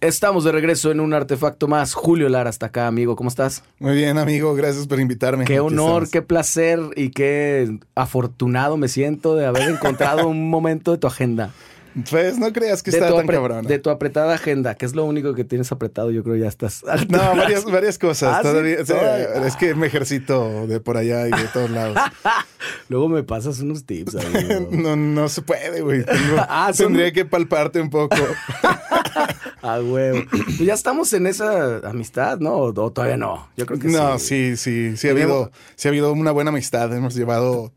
Estamos de regreso en un artefacto más. Julio Lara está acá, amigo. ¿Cómo estás? Muy bien, amigo. Gracias por invitarme. Qué honor, qué placer y qué afortunado me siento de haber encontrado un momento de tu agenda. Pues no creas que de, está tan cabrón. de tu apretada agenda, que es lo único que tienes apretado, yo creo ya estás. No, varias, varias cosas. Ah, todavía, sí, es que me ejercito de por allá y de todos lados. Luego me pasas unos tips. amigo. No, no se puede, güey. Ah, son- Tendría que palparte un poco. Ah, huevo. Pues ya estamos en esa amistad, ¿no? O, todavía no. Yo creo que No, sí. sí, sí. Sí ha, habido, sí ha habido una buena amistad. Hemos llevado,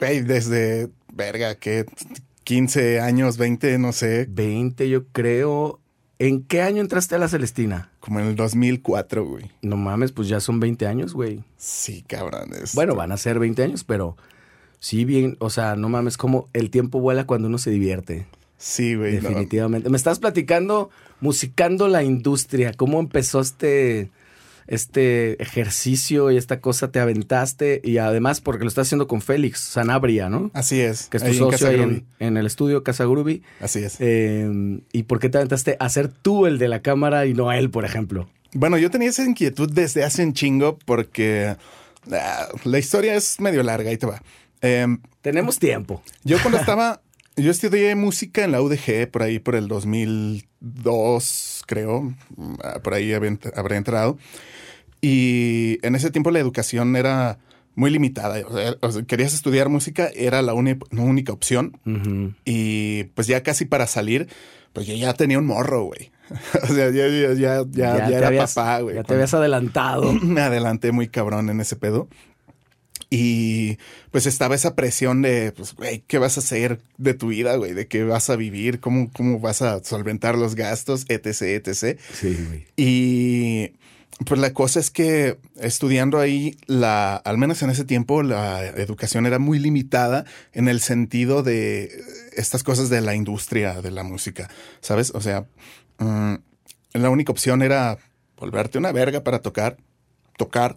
desde, verga, que 15 años, 20, no sé, 20, yo creo. ¿En qué año entraste a la Celestina? como en el 2004, güey. No mames, pues ya son 20 años, güey. Sí, cabrón. Bueno, van a ser 20 años, pero sí bien, o sea, no mames, como el tiempo vuela cuando uno se divierte. Sí, güey. no. Definitivamente. Me estás platicando, musicando la industria, cómo empezó este, este ejercicio y esta cosa, te aventaste y además porque lo estás haciendo con Félix Sanabria, ¿no? Así es. Que es tu ahí socio ahí en, en el estudio Casa Groovy. Así es. Eh, ¿Y por qué te aventaste a ser tú el de la cámara y no él, por ejemplo? Bueno, yo tenía esa inquietud desde hace un chingo porque ah, la historia es medio larga, ahí te va. Em, Tenemos tiempo. yo cuando estaba, yo estudié música en la UDG por ahí por el 2002, creo, ah, por ahí habré entrado. Y en ese tiempo la educación era muy limitada. O sea, querías estudiar música, era la uni- la única opción. Y pues ya casi para salir, pues yo ya tenía un morro, güey. o sea, ya, ya, ya, ya, ya te era habías- papá, güey. Ya te habías adelantado. me adelanté muy cabrón en ese pedo. Y pues estaba esa presión de, pues, güey, ¿qué vas a hacer de tu vida, güey? ¿De qué vas a vivir? ¿Cómo, cómo vas a solventar los gastos? Etc, etc. Sí, güey. Y pues la cosa es que estudiando ahí, la, al menos en ese tiempo, la educación era muy limitada en el sentido de estas cosas de la industria de la música, ¿sabes? O sea, mm, la única opción era volverte una verga para tocar, tocar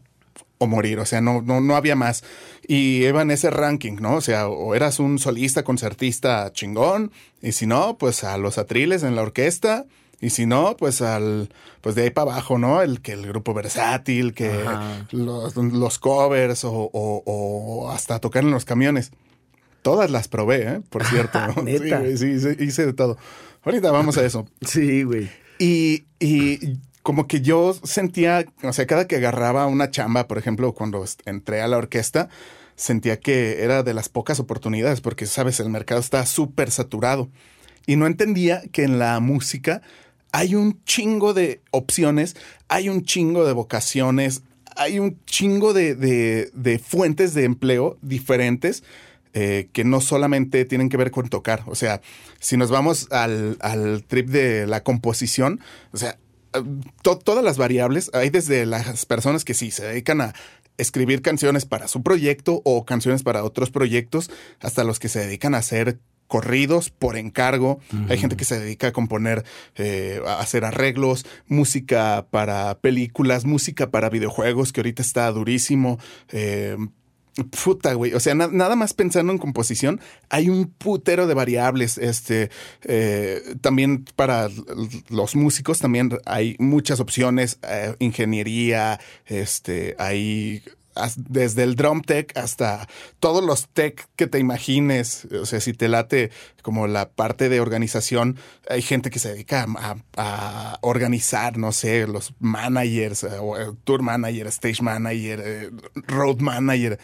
o morir, o sea, no, no, no había más. Y iba en ese ranking, ¿no? O sea, o eras un solista, concertista chingón, y si no, pues a los atriles en la orquesta, y si no, pues al, pues de ahí para abajo, ¿no? El que el grupo versátil, que los, los covers o, o- o hasta tocar en los camiones. Todas las probé, ¿eh? Por cierto. ¿Neta? güey, sí, sí, hice de todo. Ahorita vamos a eso. Sí, güey. Y, y como que yo sentía, o sea, cada que agarraba una chamba, por ejemplo, cuando entré a la orquesta, sentía que era de las pocas oportunidades, porque, sabes, el mercado está súper saturado. Y no entendía que en la música hay un chingo de opciones, hay un chingo de vocaciones, hay un chingo de, de- de fuentes de empleo diferentes eh, que no solamente tienen que ver con tocar. O sea, si nos vamos al, al trip de la composición, o sea, to- todas las variables, hay desde las personas que sí se dedican a escribir canciones para su proyecto o canciones para otros proyectos, hasta los que se dedican a hacer corridos por encargo. Hay gente que se dedica a componer, eh, a hacer arreglos, música para películas, música para videojuegos, que ahorita está durísimo. Eh, Puta, güey. O sea, na- nada más pensando en composición, hay un putero de variables. Este, eh, también para los músicos también hay muchas opciones. eh, ingeniería, este, hay desde el drum tech hasta todos los tech que te imagines. O sea, si te late como la parte de organización, hay gente que se dedica a, organizar, no sé, los managers, eh, eh, tour manager, stage manager, eh, road manager.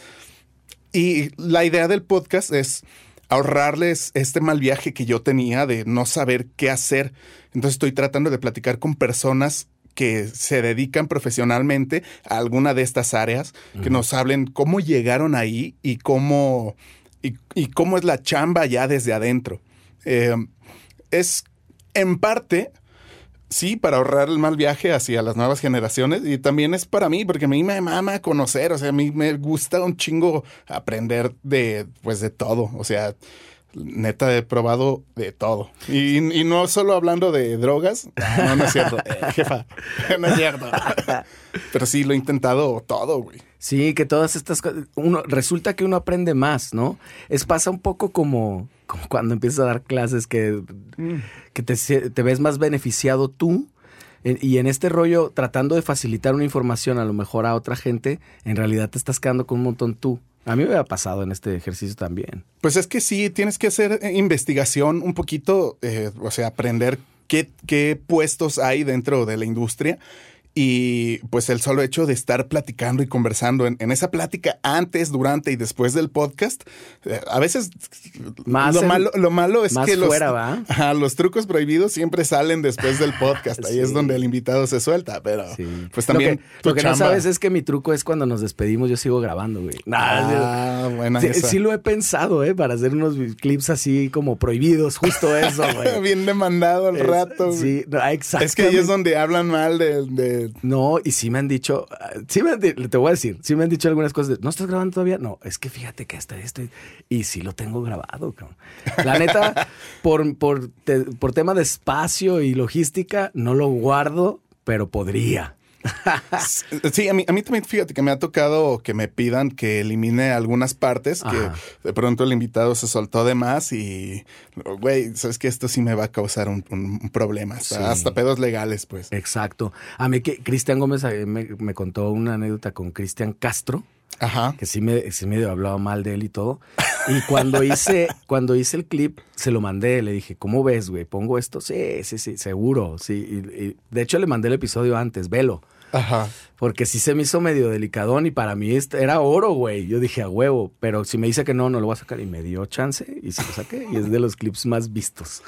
Y la idea del podcast es ahorrarles este mal viaje que yo tenía de no saber qué hacer. Entonces estoy tratando de platicar con personas que se dedican profesionalmente a alguna de estas áreas, que nos hablen cómo llegaron ahí y cómo, y, y cómo es la chamba ya desde adentro. Eh, es en parte, sí, para ahorrar el mal viaje hacia las nuevas generaciones y también es para mí, porque a mí me mama conocer, o sea, a mí me gusta un chingo aprender de, pues, de todo, o sea, neta he probado de todo. Y, y no solo hablando de drogas, no, no es cierto, eh, jefa, no es cierto. Pero sí, lo he intentado todo, güey. Sí, que todas estas cosas, uno, resulta que uno aprende más, ¿no? Es pasa un poco como, como cuando empiezas a dar clases que, que te, te ves más beneficiado tú y en este rollo, tratando de facilitar una información a lo mejor a otra gente, en realidad te estás quedando con un montón tú. A mí me ha pasado en este ejercicio también. Pues es que sí, tienes que hacer eh, investigación un poquito, eh, o sea, aprender qué, qué puestos hay dentro de la industria y pues el solo hecho de estar platicando y conversando en, esa plática antes, durante y después del podcast, eh, a veces más lo, malo, lo malo es que los, ¿va? los trucos prohibidos siempre salen después del podcast. Ahí es donde el invitado se suelta, pero pues también. Lo que, no sabes es que mi truco es cuando nos despedimos, yo sigo grabando, güey. Ah, buena sí, sí, lo he pensado, ¿eh? Para hacer unos clips así como prohibidos, justo eso, güey. Bien demandado al rato. Sí, exacto. Es que ahí es donde hablan mal de no, y sí me han dicho, sí me te voy a decir, sí me han dicho algunas cosas. ¿No estás grabando todavía? No, es que fíjate que hasta estoy. Y sí lo tengo grabado, cabrón. La neta, por, por, por tema de espacio y logística, no lo guardo, pero podría. Sí, a mí, a mí también, fíjate que me ha tocado que me pidan que elimine algunas partes, que de pronto el invitado se soltó de más y, güey, sabes que esto sí me va a causar un, problema, hasta, pedos legales, pues. Exacto. A mí que Cristian Gómez eh, me, contó una anécdota con Cristian Castro. Ajá. Que sí me, sí me hablaba mal de él y todo. Y cuando hice, cuando hice el clip, se lo mandé. Le dije, ¿cómo ves, güey? ¿Pongo esto? Sí, sí, sí, seguro. Sí. y, de hecho, le mandé el episodio antes, velo. Ajá. Porque sí se me hizo medio delicadón y para mí era oro, güey. Yo dije a huevo, pero si me dice que no, no lo voy a sacar. Y me dio chance y se lo saqué. y es de los clips más vistos.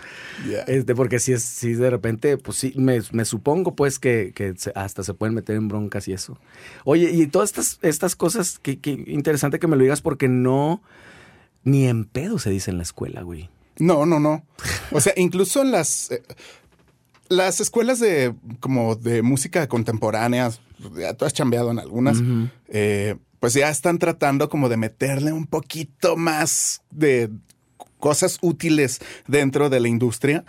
Este, porque si es, si de repente, pues sí, me, supongo pues que, hasta se pueden meter en broncas y eso. Oye, y todas estas, estas cosas, qué interesante que me lo digas porque no, ni en pedo se dice en la escuela, güey. No, no, no. O sea, incluso en las... Eh, las escuelas de como de música contemporánea, ya tú has chambeado en algunas, eh, pues ya están tratando como de meterle un poquito más de cosas útiles dentro de la industria,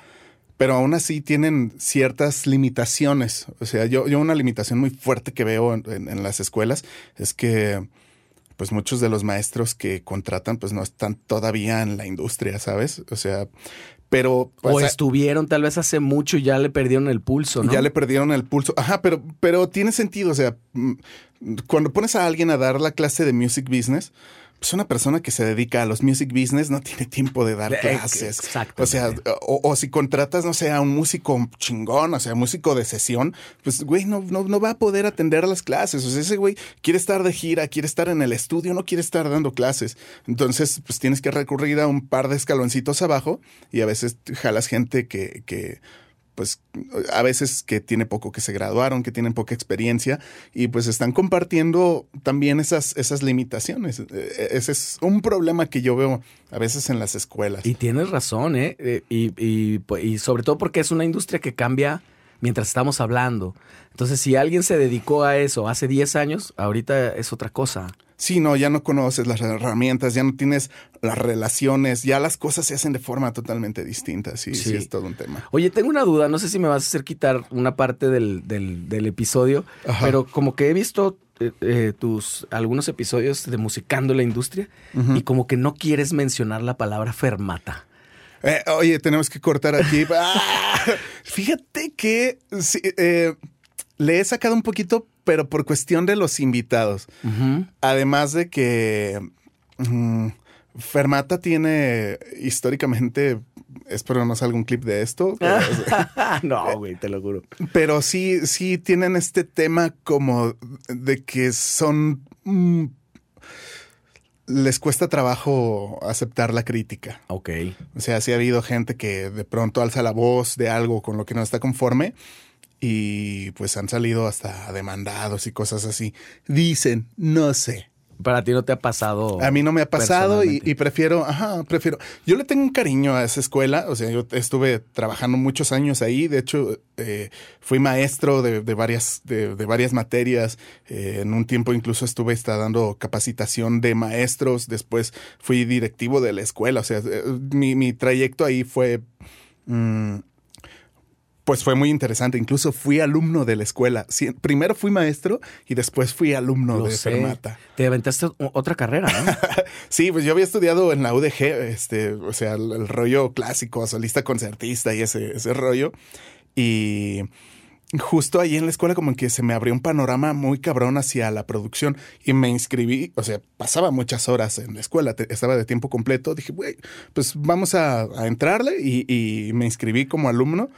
pero aún así tienen ciertas limitaciones. O sea, yo, yo una limitación muy fuerte que veo en las escuelas es que pues muchos de los maestros que contratan pues no están todavía en la industria, ¿sabes? O sea, pero pues, o estuvieron tal vez hace mucho y ya le perdieron el pulso, ¿no? Ya le perdieron el pulso. Ajá, pero pero tiene sentido, o sea, mm, cuando pones a alguien a dar la clase de music business, pues una persona que se dedica a los music business no tiene tiempo de dar clases. Exacto. O sea, o, si contratas, no sé, a un músico chingón, o sea, músico de sesión, pues, güey, no, no, no va a poder atender a las clases. O sea, ese güey quiere estar de gira, quiere estar en el estudio, no quiere estar dando clases. Entonces, pues tienes que recurrir a un par de escaloncitos abajo y a veces jalas gente que, que pues a veces que tiene poco que se graduaron, que tienen poca experiencia y pues están compartiendo también esas, esas limitaciones. E, e, ese es un problema que yo veo a veces en las escuelas. Y tienes razón, ¿eh? eh y, y, y sobre todo porque es una industria que cambia mientras estamos hablando. Entonces, si alguien se dedicó a eso hace 10 años, ahorita es otra cosa. Sí, no, ya no conoces las herramientas, ya no tienes las relaciones, ya las cosas se hacen de forma totalmente distinta. Sí, sí, es todo un tema. Oye, tengo una duda, no sé si me vas a hacer quitar una parte del, del, episodio, pero como que he visto eh, eh, tus algunos episodios de Musicando la Industria y como que no quieres mencionar la palabra fermata. Eh, oye, tenemos que cortar aquí. Ah, fíjate que le he sacado un poquito pero por cuestión de los invitados. Además de que mm, Fermata tiene históricamente, espero no salga un clip de esto. no, güey, te lo juro. Pero sí, sí tienen este tema como de que son... Mm, les cuesta trabajo aceptar la crítica. Ok. O sea, sí ha habido gente que de pronto alza la voz de algo con lo que no está conforme y pues han salido hasta demandados y cosas así. Dicen, no sé. Para ti no te ha pasado. A mí no me ha pasado y, prefiero, ajá, prefiero. Yo le tengo un cariño a esa escuela. O sea, yo estuve trabajando muchos años ahí. De hecho, eh, fui maestro de, varias, de, varias materias. Eh, en un tiempo incluso estuve está dando capacitación de maestros. Después fui directivo de la escuela. O sea, eh, mi, mi trayecto ahí fue. Mm, pues fue muy interesante. Incluso fui alumno de la escuela. primero fui maestro y después fui alumno de Fermata. Te aventaste otra carrera, ¿no? sí, pues yo había estudiado en la UDG, este, o sea, el, rollo clásico, solista concertista y ese, ese rollo. Y justo ahí en la escuela como que se me abrió un panorama muy cabrón hacia la producción y me inscribí, o sea, pasaba muchas horas en la escuela, estaba de tiempo completo, dije, güey, pues vamos a, entrarle y, me inscribí como alumno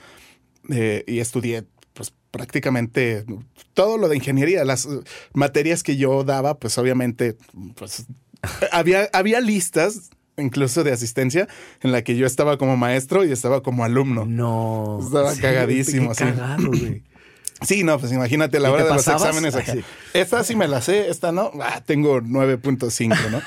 eh, y estudié pues prácticamente todo lo de ingeniería, las materias que yo daba, pues obviamente, pues había, había listas incluso de asistencia, en la que yo estaba como maestro y estaba como alumno. No. Estaba cagadísimo. sí. Cagado, güey. Sí, no, pues imagínate la hora de los exámenes Esta sí me la sé, esta no. Ah, tengo 9.5, ¿no?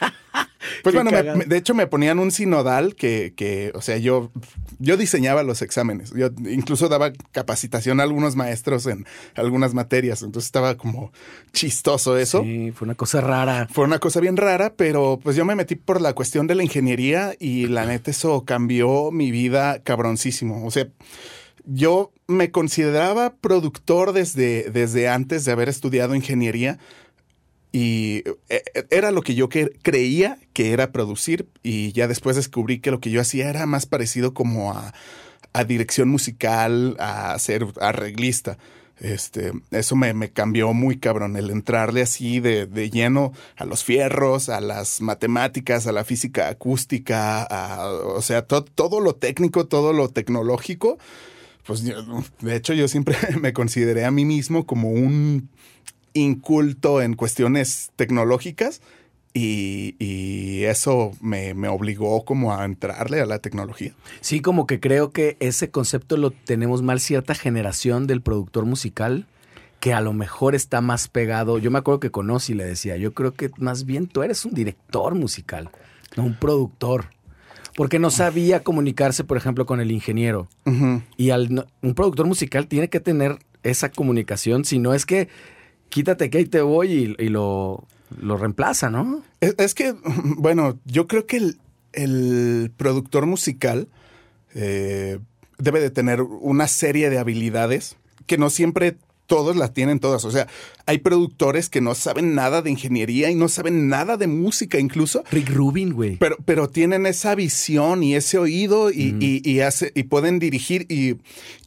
Pues bueno, de hecho me ponían un sinodal que, que, o sea, yo, yo diseñaba los exámenes. Yo incluso daba capacitación a algunos maestros en algunas materias. Entonces estaba como chistoso eso. Sí, fue una cosa rara. Fue una cosa bien rara, pero pues yo me metí por la cuestión de la ingeniería y la neta eso cambió mi vida cabroncísimo. O sea, yo me consideraba productor desde, desde antes de haber estudiado ingeniería y eh, eh, era lo que yo creía que era producir y ya después descubrí que lo que yo hacía era más parecido como a, dirección musical, a ser arreglista. Este, eso me, cambió muy cabrón, el entrarle así de, lleno a los fierros, a las matemáticas, a la física acústica, o sea, todo lo técnico, todo lo tecnológico. Pues de hecho yo siempre me consideré a mí mismo como un inculto en cuestiones tecnológicas y, eso me, obligó como a entrarle a la tecnología. Sí, como que creo que ese concepto lo tenemos mal cierta generación del productor musical que a lo mejor está más pegado. Yo me acuerdo que con y le decía, yo creo que más bien tú eres un director musical, no un productor. Porque no sabía comunicarse, por ejemplo, con el ingeniero. Y al, un productor musical tiene que tener esa comunicación, si no es que quítate que ahí te voy y, lo, lo, reemplaza, ¿no? Es, que, bueno, yo creo que el, productor musical eh, debe de tener una serie de habilidades que no siempre todos las tienen todas. O sea, hay productores que no saben nada de ingeniería y no saben nada de música incluso. Rick Rubin, güey. Pero, pero tienen esa visión y ese oído y, hace, y pueden dirigir y,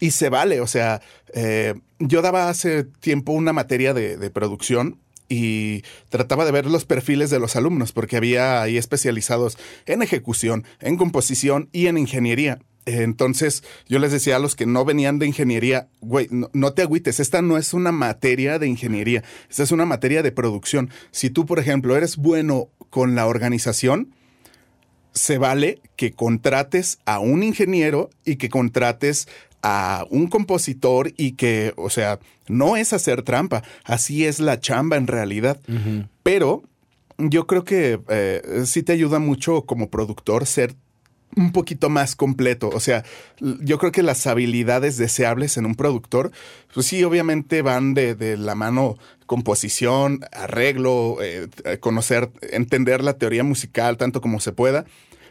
y se vale. O sea, eh, yo daba hace tiempo una materia de, producción y trataba de ver los perfiles de los alumnos, porque había ahí especializados en ejecución, en composición y en ingeniería. Entonces yo les decía a los que no venían de ingeniería, güey, no, te agüites, esta no es una materia de ingeniería, esta es una materia de producción. Si tú, por ejemplo, eres bueno con la organización, se vale que contrates a un ingeniero y que contrates a un compositor y que, o sea, no es hacer trampa, así es la chamba en realidad. Pero yo creo que eh, sí te ayuda mucho como productor ser un poquito más completo. O sea, yo creo que las habilidades deseables en un productor, pues sí, obviamente van de, la mano composición, arreglo, eh, conocer, entender la teoría musical tanto como se pueda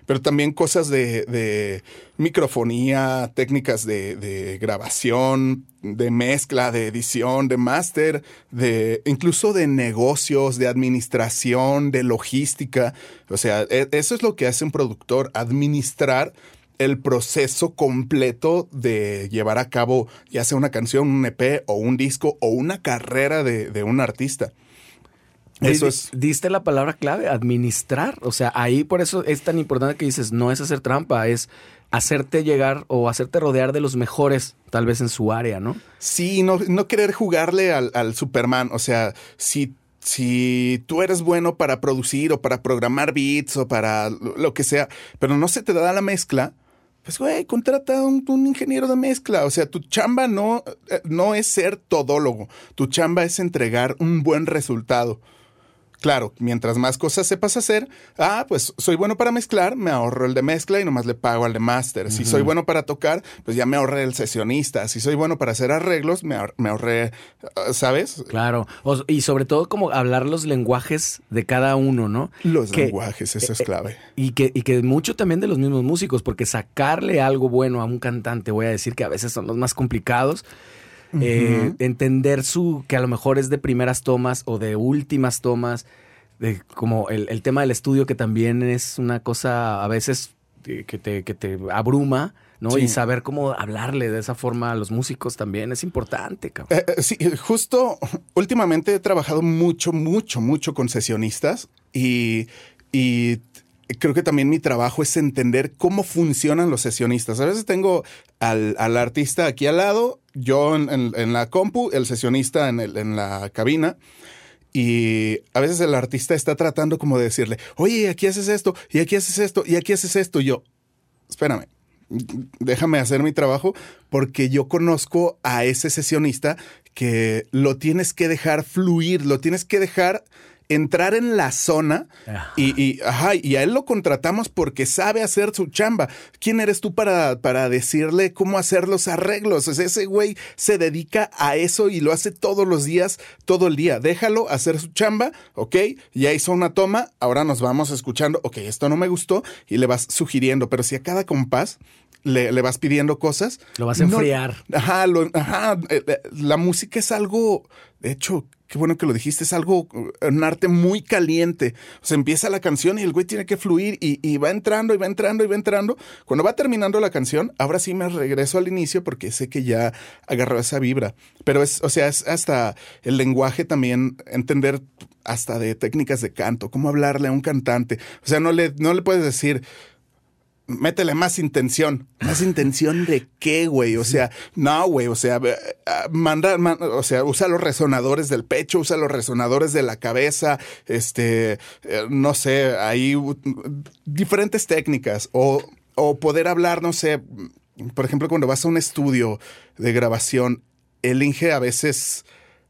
pero también cosas de, microfonía, técnicas de, grabación, de mezcla, de edición, de máster, de incluso de negocios, de administración, de logística. O sea, e, eso es lo que hace un productor, administrar el proceso completo de llevar a cabo ya sea una canción, un EP o un disco o una carrera de un artista. Eso es. Diste la palabra clave, administrar. O sea, ahí por eso es tan importante que dices, no es hacer trampa, es hacerte llegar o hacerte rodear de los mejores, tal vez en su área, ¿no? Sí, no, no querer jugarle al, al Superman. O sea, si si tú eres bueno para producir o para programar beats o para lo que sea, pero no se te da la mezcla, pues güey, contrata a un, un, ingeniero de mezcla. O sea, tu chamba no, eh, no es ser todólogo, tu chamba es entregar un buen resultado. Claro, mientras más cosas sepas hacer, ah, pues soy bueno para mezclar, me ahorro el de mezcla y nomás le pago al de máster. Si soy bueno para tocar, pues ya me ahorré el sesionista. Si soy bueno para hacer arreglos, me, ahorré, ah, ¿sabes? Claro, y sobre todo como hablar los lenguajes de cada uno, ¿no? Los lenguajes, eso es eh, clave. Y que, y que mucho también de los mismos músicos, porque sacarle algo bueno a un cantante, voy a decir que a veces son los más complicados. Eh, entender su, que a lo mejor es de primeras tomas o de últimas tomas, de como el, tema del estudio que también es una cosa a veces que te, que te abruma, ¿no? Sí. Y saber cómo hablarle de esa forma a los músicos también es importante, cabrón. Eh, eh, sí, justo últimamente he trabajado mucho, mucho, mucho con sesionistas y, y creo que también mi trabajo es entender cómo funcionan los sesionistas. A veces tengo al, al artista aquí al lado, yo en, la compu, el sesionista en, en la cabina. Y a veces el artista está tratando como de decirle, oye, aquí haces esto, y aquí haces esto, y aquí haces esto. Y yo, espérame, déjame hacer mi trabajo porque yo conozco a ese sesionista que lo tienes que dejar fluir, lo tienes que dejar entrar en la zona Ajá. y, y, ajá, y a él lo contratamos porque sabe hacer su chamba. ¿Quién eres tú para, para decirle cómo hacer los arreglos? O sea, ese güey se dedica a eso y lo hace todos los días, todo el día. Déjalo hacer su chamba, ¿ok? Ya hizo una toma, ahora nos vamos escuchando, ok, esto no me gustó y le vas sugiriendo, pero si a cada compás le, le vas pidiendo cosas. Lo vas a no- enfriar. Ajá, lo- ajá, eh, eh, la música es algo, de hecho, qué bueno que lo dijiste, es algo, eh, un arte muy caliente. O sea, empieza la canción y el güey tiene que fluir y, y va entrando y va entrando y va entrando. Cuando va terminando la canción, ahora sí me regreso al inicio porque sé que ya agarró esa vibra. Pero es, o sea, es hasta el lenguaje también, entender hasta de técnicas de canto, cómo hablarle a un cantante. O sea, no le, no le puedes decir, métele más intención. ¿Más intención de qué, güey? O sea, no, güey. O sea, eh, ah, manda, man- o sea, usa los resonadores del pecho, usa los resonadores de la cabeza, este, eh, no sé, ahí uh, diferentes técnicas. O, o poder hablar, no sé, por ejemplo, cuando vas a un estudio de grabación, el Inge a veces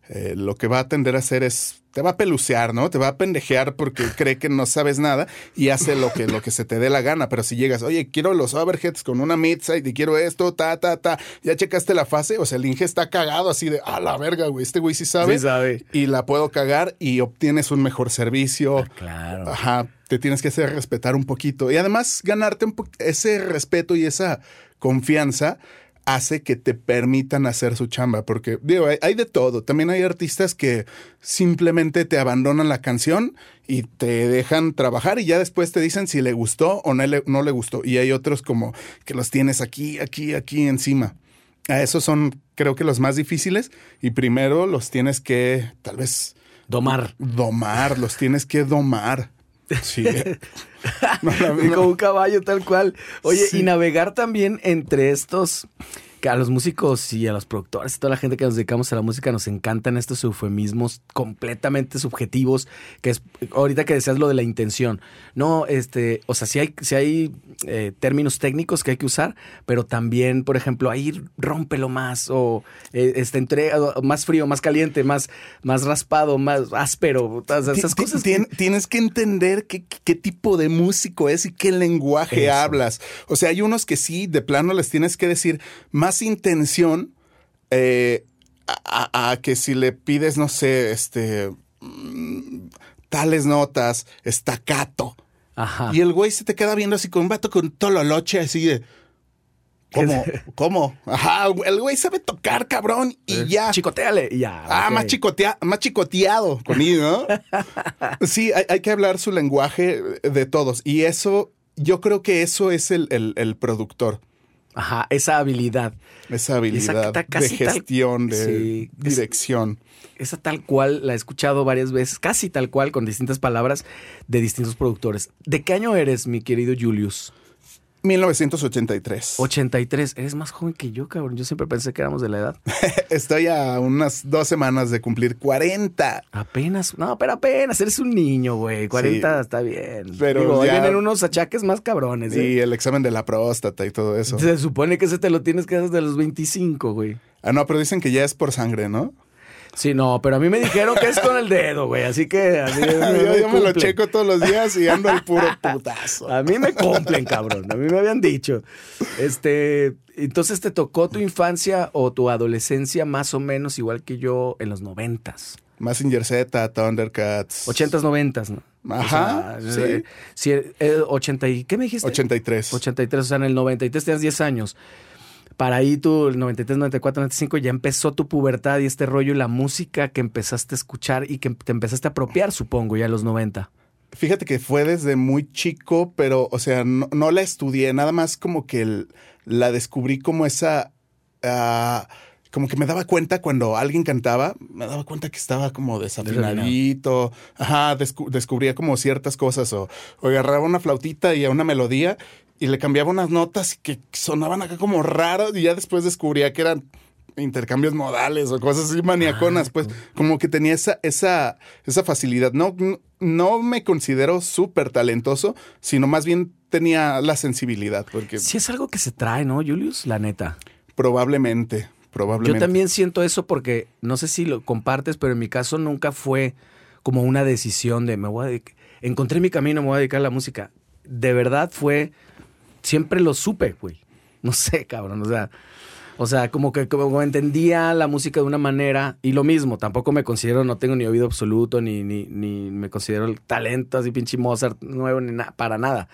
eh, lo que va a tender a hacer es te va a pelucear, ¿no? Te va a pendejear porque cree que no sabes nada y hace lo que, lo que se te dé la gana. Pero si llegas, oye, quiero los overheads con una midside y quiero esto, ta, ta, ta, ya checaste la fase, o sea, el Inge está cagado así de, a la verga, güey, este güey sí sabe. Sí sabe. Y la puedo cagar y obtienes un mejor servicio. Claro. Ajá, te tienes que hacer respetar un poquito. Y además, ganarte un ese respeto y esa confianza hace que te permitan hacer su chamba. Porque, digo, hay, hay de todo. También hay artistas que simplemente te abandonan la canción y te dejan trabajar y ya después te dicen si le gustó o no le, no le gustó. Y hay otros como que los tienes aquí, aquí, aquí encima. A esos son, creo que los más difíciles. Y primero los tienes que, tal vez, Domar. domar, los tienes que domar. Sí. No, Y como un caballo tal cual. Oye, Sí. y navegar también entre estos, que a los músicos y a los productores, toda la gente que nos dedicamos a la música, nos encantan estos eufemismos completamente subjetivos, que es, ahorita que decías lo de la intención. No, este, o sea, sí hay, sí hay eh, términos técnicos que hay que usar, pero también, por ejemplo, ahí rómpelo más, o eh, este, entre, más frío, más caliente, más, más raspado, más áspero, todas esas cosas. tien- tienes que entender qué, qué tipo de músico es y qué lenguaje Eso. hablas. O sea, hay unos que sí, de plano les tienes que decir más intención eh, a, a- a que si le pides, no sé, este mm, tales notas, estacato. Ajá. Y el güey se te queda viendo así con un vato con tololoche, así de. ¿Cómo? ¿Cómo? Ajá, el güey sabe tocar, cabrón, y ya. Chicoteale y ya. Ah, más, chicotea, más chicoteado conmigo, ¿no? sí, hay, hay que hablar su lenguaje de todos. Y eso, yo creo que eso es el, el- el productor. Ajá, esa habilidad. Esa habilidad de casi tal- gestión, de Sí, dirección. Esa tal cual la he escuchado varias veces, casi tal cual, con distintas palabras de distintos productores. ¿De qué año eres, mi querido Julius? 1983. 83. Eres más joven que yo, cabrón. Yo siempre pensé que éramos de la edad. Estoy a unas dos semanas de cumplir 40. Apenas. No, pero apenas. Eres un niño, güey. 40 está bien. Pero Digo, ya- vienen unos achaques más cabrones. ¿eh? Y el examen de la próstata y todo eso. Se supone que ese te lo tienes que hacer desde los 25, güey. Ah, no, pero dicen que ya es por sangre, ¿no? Sí, no, pero a mí me dijeron que es con el dedo, güey. Así que a mí yo yo me lo checo todos los días y ando al puro putazo. A mí me cumplen, cabrón. A mí me habían dicho. Este, entonces te tocó tu infancia o tu adolescencia más o menos igual que yo en los noventas. Mazinger Z, Thundercats. Ochentas, noventas, ¿no? Ajá, O sea, sí. eh, sí, eh, 80 y, ¿qué me dijiste? 83. 83, o sea, en el 93 tenías 10 años. Para ahí tú, el 93, 94, 95, ya empezó tu pubertad y este rollo y la música que empezaste a escuchar y que te empezaste a apropiar, supongo, ya en los 90. Fíjate que fue desde muy chico, pero, o sea, no, no la estudié, nada más como que el- la descubrí como esa... ah, como que me daba cuenta cuando alguien cantaba, me daba cuenta que estaba como desafinadito. Ajá, descu- descubría como ciertas cosas o, o agarraba una flautita y a una melodía y le cambiaba unas notas que sonaban acá como raras y ya después descubría que eran intercambios modales o cosas así maniaconas, pues como que tenía esa, esa, esa facilidad. No, no me considero súper talentoso, sino más bien tenía la sensibilidad, porque Sí es algo que se trae, ¿no, Julius? La neta. probablemente, probablemente. Yo también siento eso porque no sé si lo compartes, pero en mi caso nunca fue como una decisión de me voy a dedicar- encontré mi camino, me voy a dedicar a la música. De verdad fue siempre lo supe, güey. No sé, cabrón, o sea, o sea, como que como entendía la música de una manera y lo mismo, tampoco me considero, no tengo ni oído absoluto, ni, ni, ni me considero el talento así pinche Mozart nuevo, ni nada, para nada.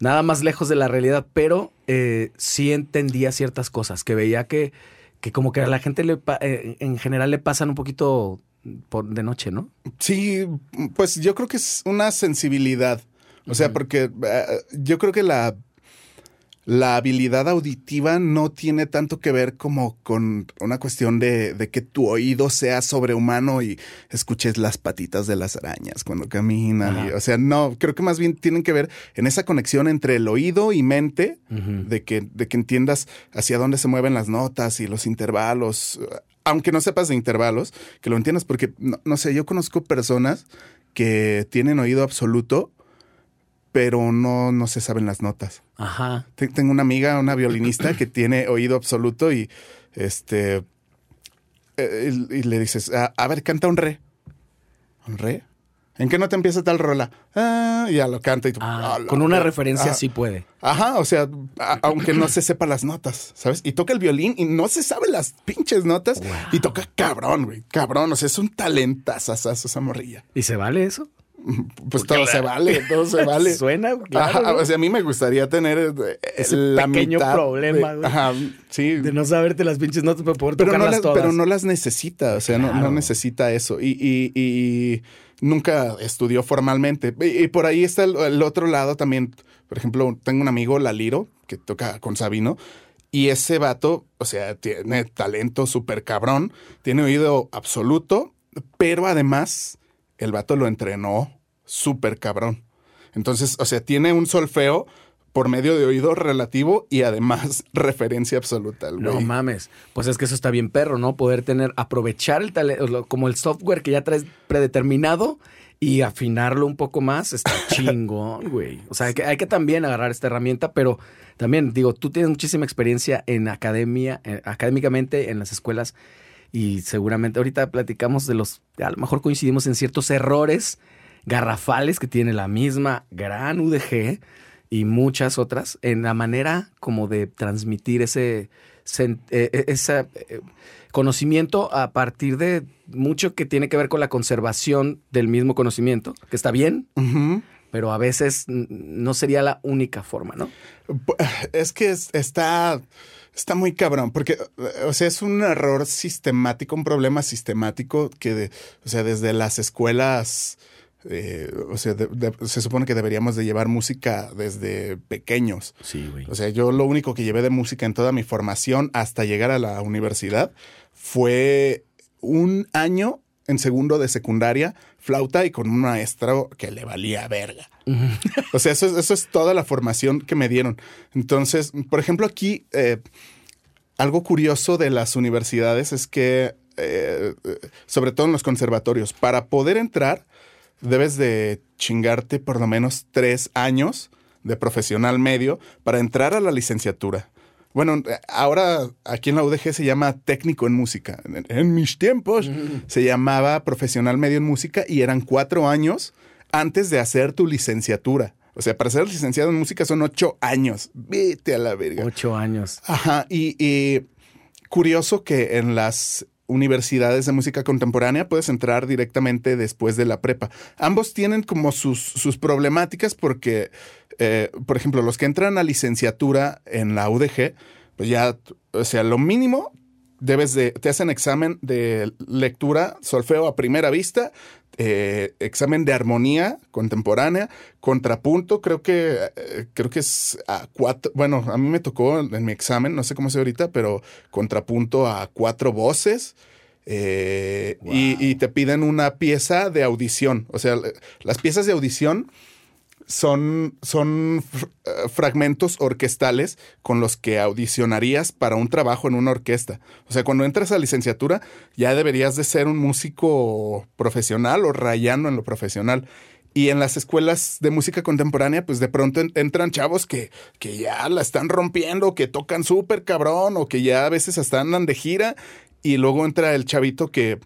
Nada más lejos de la realidad, pero eh, sí entendía ciertas cosas, que veía que, que como que a la gente le eh, en general le pasan un poquito por, de noche, ¿no? Sí, pues yo creo que es una sensibilidad. O sea, porque eh, yo creo que la, la habilidad auditiva no tiene tanto que ver como con una cuestión de, de que tu oído sea sobrehumano y escuches las patitas de las arañas cuando caminan. y- o sea, no, creo que más bien tienen que ver en esa conexión entre el oído y mente, de, que, de que entiendas hacia dónde se mueven las notas y los intervalos. Aunque no sepas de intervalos, que lo entiendas, porque no, no sé, yo conozco personas que tienen oído absoluto, pero no, no se saben las notas. Ajá. Te- Tengo una amiga, una violinista, que tiene oído absoluto y este. eh, y, le dices, a, a ver, canta un re. ¿Un re? ¿En qué no te empieza tal rola? Ah, ya lo canta y tú. Ah, "Ah, con una referencia ah". sí puede. Ajá, o sea, a- aunque no se sepa las notas, ¿sabes? Y toca el violín y no se sabe las pinches notas Wow. y toca cabrón, güey, cabrón, o sea, es un talentazo esa morrilla. ¿Y se vale eso? Pues todo se vale, todo se vale. Suena, claro, Ajá, ¿no? o sea, a mí me gustaría tener eh, Ese la pequeño mitad problema, de-. Ajá, sí. De no saberte las pinches notas para poder pero, no las, todas. pero no las necesita, o sea, no- necesita eso. Y, y- y nunca estudió formalmente. Y, y por ahí está el, el otro lado también. Por ejemplo, tengo un amigo, Laliro, que toca con Sabino. Y ese vato, o sea, tiene talento súper cabrón, tiene oído absoluto, pero además el vato lo entrenó súper cabrón. Entonces, o sea, tiene un solfeo por medio de oído relativo y además referencia absoluta. el No güey. mames. Pues es que eso está bien perro, ¿no? Poder tener, aprovechar el talento, como el software que ya traes predeterminado y afinarlo un poco más, está chingón, güey. O sea, hay que, hay que también agarrar esta herramienta, pero también, digo, tú tienes muchísima experiencia en academia, eh, académicamente, en las escuelas, y seguramente ahorita platicamos de los, a lo mejor coincidimos en ciertos errores garrafales que tiene la misma gran UDG y muchas otras en la manera como de transmitir ese, eh, eh, esa, eh, conocimiento a partir de mucho que tiene que ver con la conservación del mismo conocimiento, que está bien, pero a veces no sería la única forma, ¿no? Es que es- está, está muy cabrón, porque, o sea, es un error sistemático, un problema sistemático que, de- o sea, desde las escuelas, eh, o sea, de- de- se supone que deberíamos de llevar música desde pequeños. Sí, güey. O sea, yo lo único que llevé de música en toda mi formación hasta llegar a la universidad fue un año en segundo de secundaria, flauta y con un maestro que le valía verga. O sea, eso, es- eso es toda la formación que me dieron. Entonces, por ejemplo, aquí, eh, algo curioso de las universidades es que, eh, eh, sobre todo en los conservatorios, para poder entrar, debes de chingarte por lo menos tres años de profesional medio para entrar a la licenciatura. Bueno, ahora aquí en la UDG se llama técnico en música. En, en mis tiempos se llamaba profesional medio en música y eran cuatro años antes de hacer tu licenciatura. O sea, para ser licenciado en música son ocho años. Vete a la verga. Ocho años. Ajá, y, y curioso que en las universidades de música contemporánea puedes entrar directamente después de la prepa. Ambos tienen como sus, sus problemáticas porque, eh, por ejemplo, los que entran a licenciatura en la UDG, pues ya, o sea, lo mínimo debes de, te hacen examen de lectura, solfeo a primera vista, eh, examen de armonía contemporánea, contrapunto, creo que, eh, creo que es a cuatro, bueno, a mí me tocó en mi examen, no sé cómo es ahorita, pero contrapunto a cuatro voces. eh, y, y te piden una pieza de audición. O sea, las piezas de audición son, son eh, fragmentos orquestales con los que audicionarías para un trabajo en una orquesta. O sea, cuando entras a licenciatura ya deberías de ser un músico profesional o rayando en lo profesional. Y en las escuelas de música contemporánea, pues de pronto en- entran chavos que, que ya la están rompiendo, que tocan súper cabrón o que ya a veces hasta andan de gira. Y luego entra el chavito que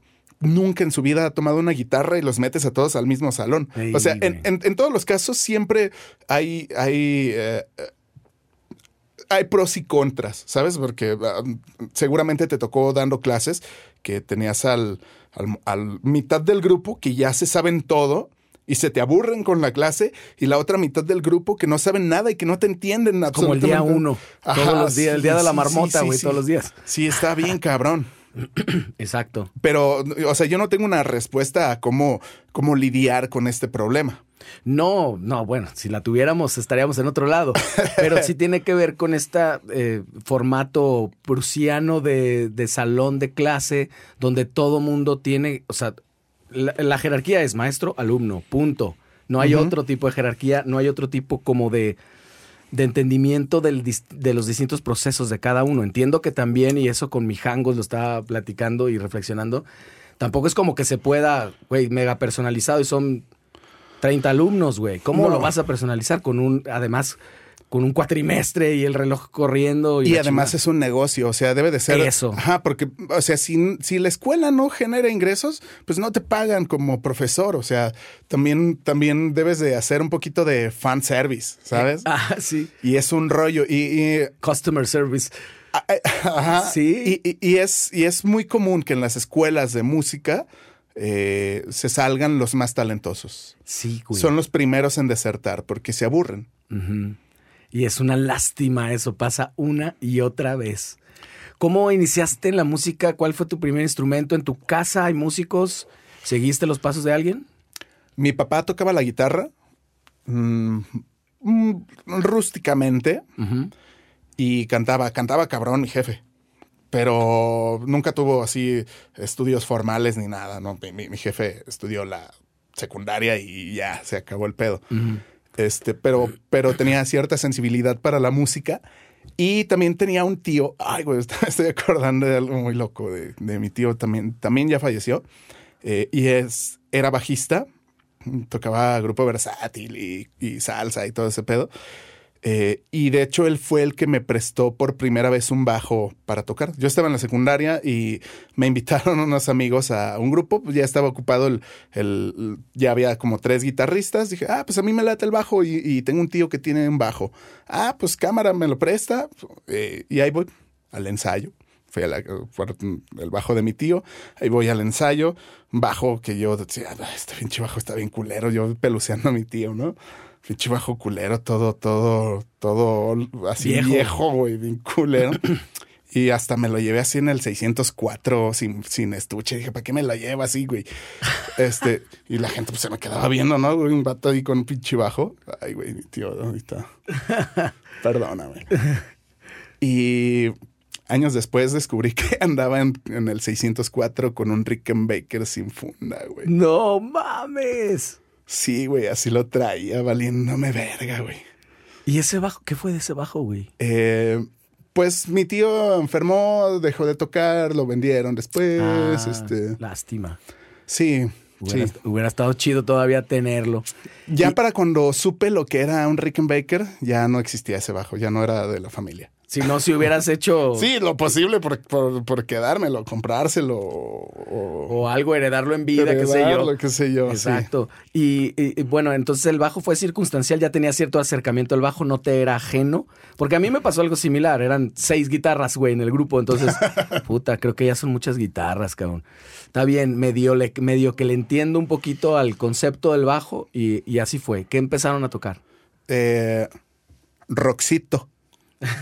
nunca en su vida ha tomado una guitarra y los metes a todos al mismo salón. O sea, en, en- en todos los casos siempre hay, hay, eh, hay pros y contras, ¿sabes? Porque ah, seguramente te tocó dando clases que tenías al, al, al mitad del grupo que ya se saben todo y se te aburren con la clase y la otra mitad del grupo que no saben nada y que no te entienden Como el día absolutamente. uno. Ajá, todos los días, el día de la marmota, güey, sí, todos los días. Sí, está bien cabrón. Exacto. Pero, o sea, yo no tengo una respuesta a cómo, cómo lidiar con este problema. No, no, bueno, si la tuviéramos estaríamos en otro lado. Pero sí tiene que ver con este formato prusiano de, de salón de clase, donde todo mundo tiene, o sea, la, la jerarquía es maestro, alumno, punto. No hay otro tipo de jerarquía, no hay otro tipo como de, de entendimiento del de los distintos procesos de cada uno. Entiendo que también, y eso con mi jangos lo estaba platicando y reflexionando, tampoco es como que se pueda, güey, mega personalizado y son 30 alumnos, güey. ¿Cómo No. lo vas a personalizar con un, además, con un cuatrimestre y el reloj corriendo? Y, además chingada? es un negocio, o sea, debe de ser. Eso. Ajá, porque, o sea, si, si la escuela no genera ingresos, pues no te pagan como profesor. O sea, también, también debes de hacer un poquito de fan service, ¿sabes? Ah, sí. Y es un rollo. Y, y- Customer service. a- a- ajá, Sí. Y, y- y es, y es muy común que en las escuelas de música eh, se salgan los más talentosos. Sí, güey. Son los primeros en desertar porque se aburren. Ujú. Y es una lástima eso, pasa una y otra vez. ¿Cómo iniciaste en la música? ¿Cuál fue tu primer instrumento? ¿En tu casa hay músicos? ¿Seguiste los pasos de alguien? Mi papá tocaba la guitarra mm, mm, rústicamente y cantaba, cantaba cabrón mi jefe. Pero nunca tuvo así estudios formales ni nada, ¿no? Mi, jefe estudió la secundaria y ya se acabó el pedo. Este, pero, pero tenía cierta sensibilidad para la música. Y también tenía un tío, ay, güey, estoy acordando de algo muy loco de, de mi tío también, también ya falleció. eh, y es, era bajista, tocaba grupo versátil y, y salsa y todo ese pedo. Eh, y de hecho él fue el que me prestó por primera vez un bajo para tocar. Yo estaba en la secundaria y me invitaron unos amigos a un grupo, ya estaba ocupado el, ya había como tres guitarristas. Dije, ah, pues a mí me late el bajo y, tengo un tío que tiene un bajo. Ah, pues cámara, me lo presta. Eh, y ahí voy al ensayo. Fui a el bajo de mi tío, ahí voy al ensayo, bajo que yo decía, "Ah, este pinche bajo está bien culero, yo peluceando a mi tío, ¿no? Pinche bajo culero, todo, todo, todo así Viejo. güey, bien culero. Y hasta me lo llevé así en el 604 sin, sin estuche. Dije, ¿para qué me lo llevo así, güey? Este, y la gente pues se me quedaba viendo, ¿no? Un vato ahí con un pinche bajo. Ay, güey, mi tío, ahorita. Perdóname. Y años después descubrí que andaba en, en el 604 con un Rickenbacker sin funda, güey. No mames. Sí, güey, así lo traía valiéndome verga, güey. ¿Y ese bajo? ¿Qué fue de ese bajo, güey? Eh, pues mi tío enfermó, dejó de tocar, lo vendieron después. Ah, este, Lástima. sí, Hubiera, sí. hubiera estado chido todavía tenerlo. Ya Y- para cuando supe lo que era un Rickenbacker, ya no existía ese bajo, ya no era de la familia. Si no, si hubieras hecho Sí, lo posible por, por, por quedármelo, comprárselo o, o algo, heredarlo en vida, qué sé yo. qué sé yo. Exacto. Y, y- y bueno, entonces el bajo fue circunstancial, ya tenía cierto acercamiento al bajo, no te era ajeno. Porque a mí me pasó algo similar, eran seis guitarras, güey, en el grupo. Entonces, puta, creo que ya son muchas guitarras, cabrón. Está bien, medio, le- medio que le entiendo un poquito al concepto del bajo y, y así fue. ¿Qué empezaron a tocar? Eh, Roxito.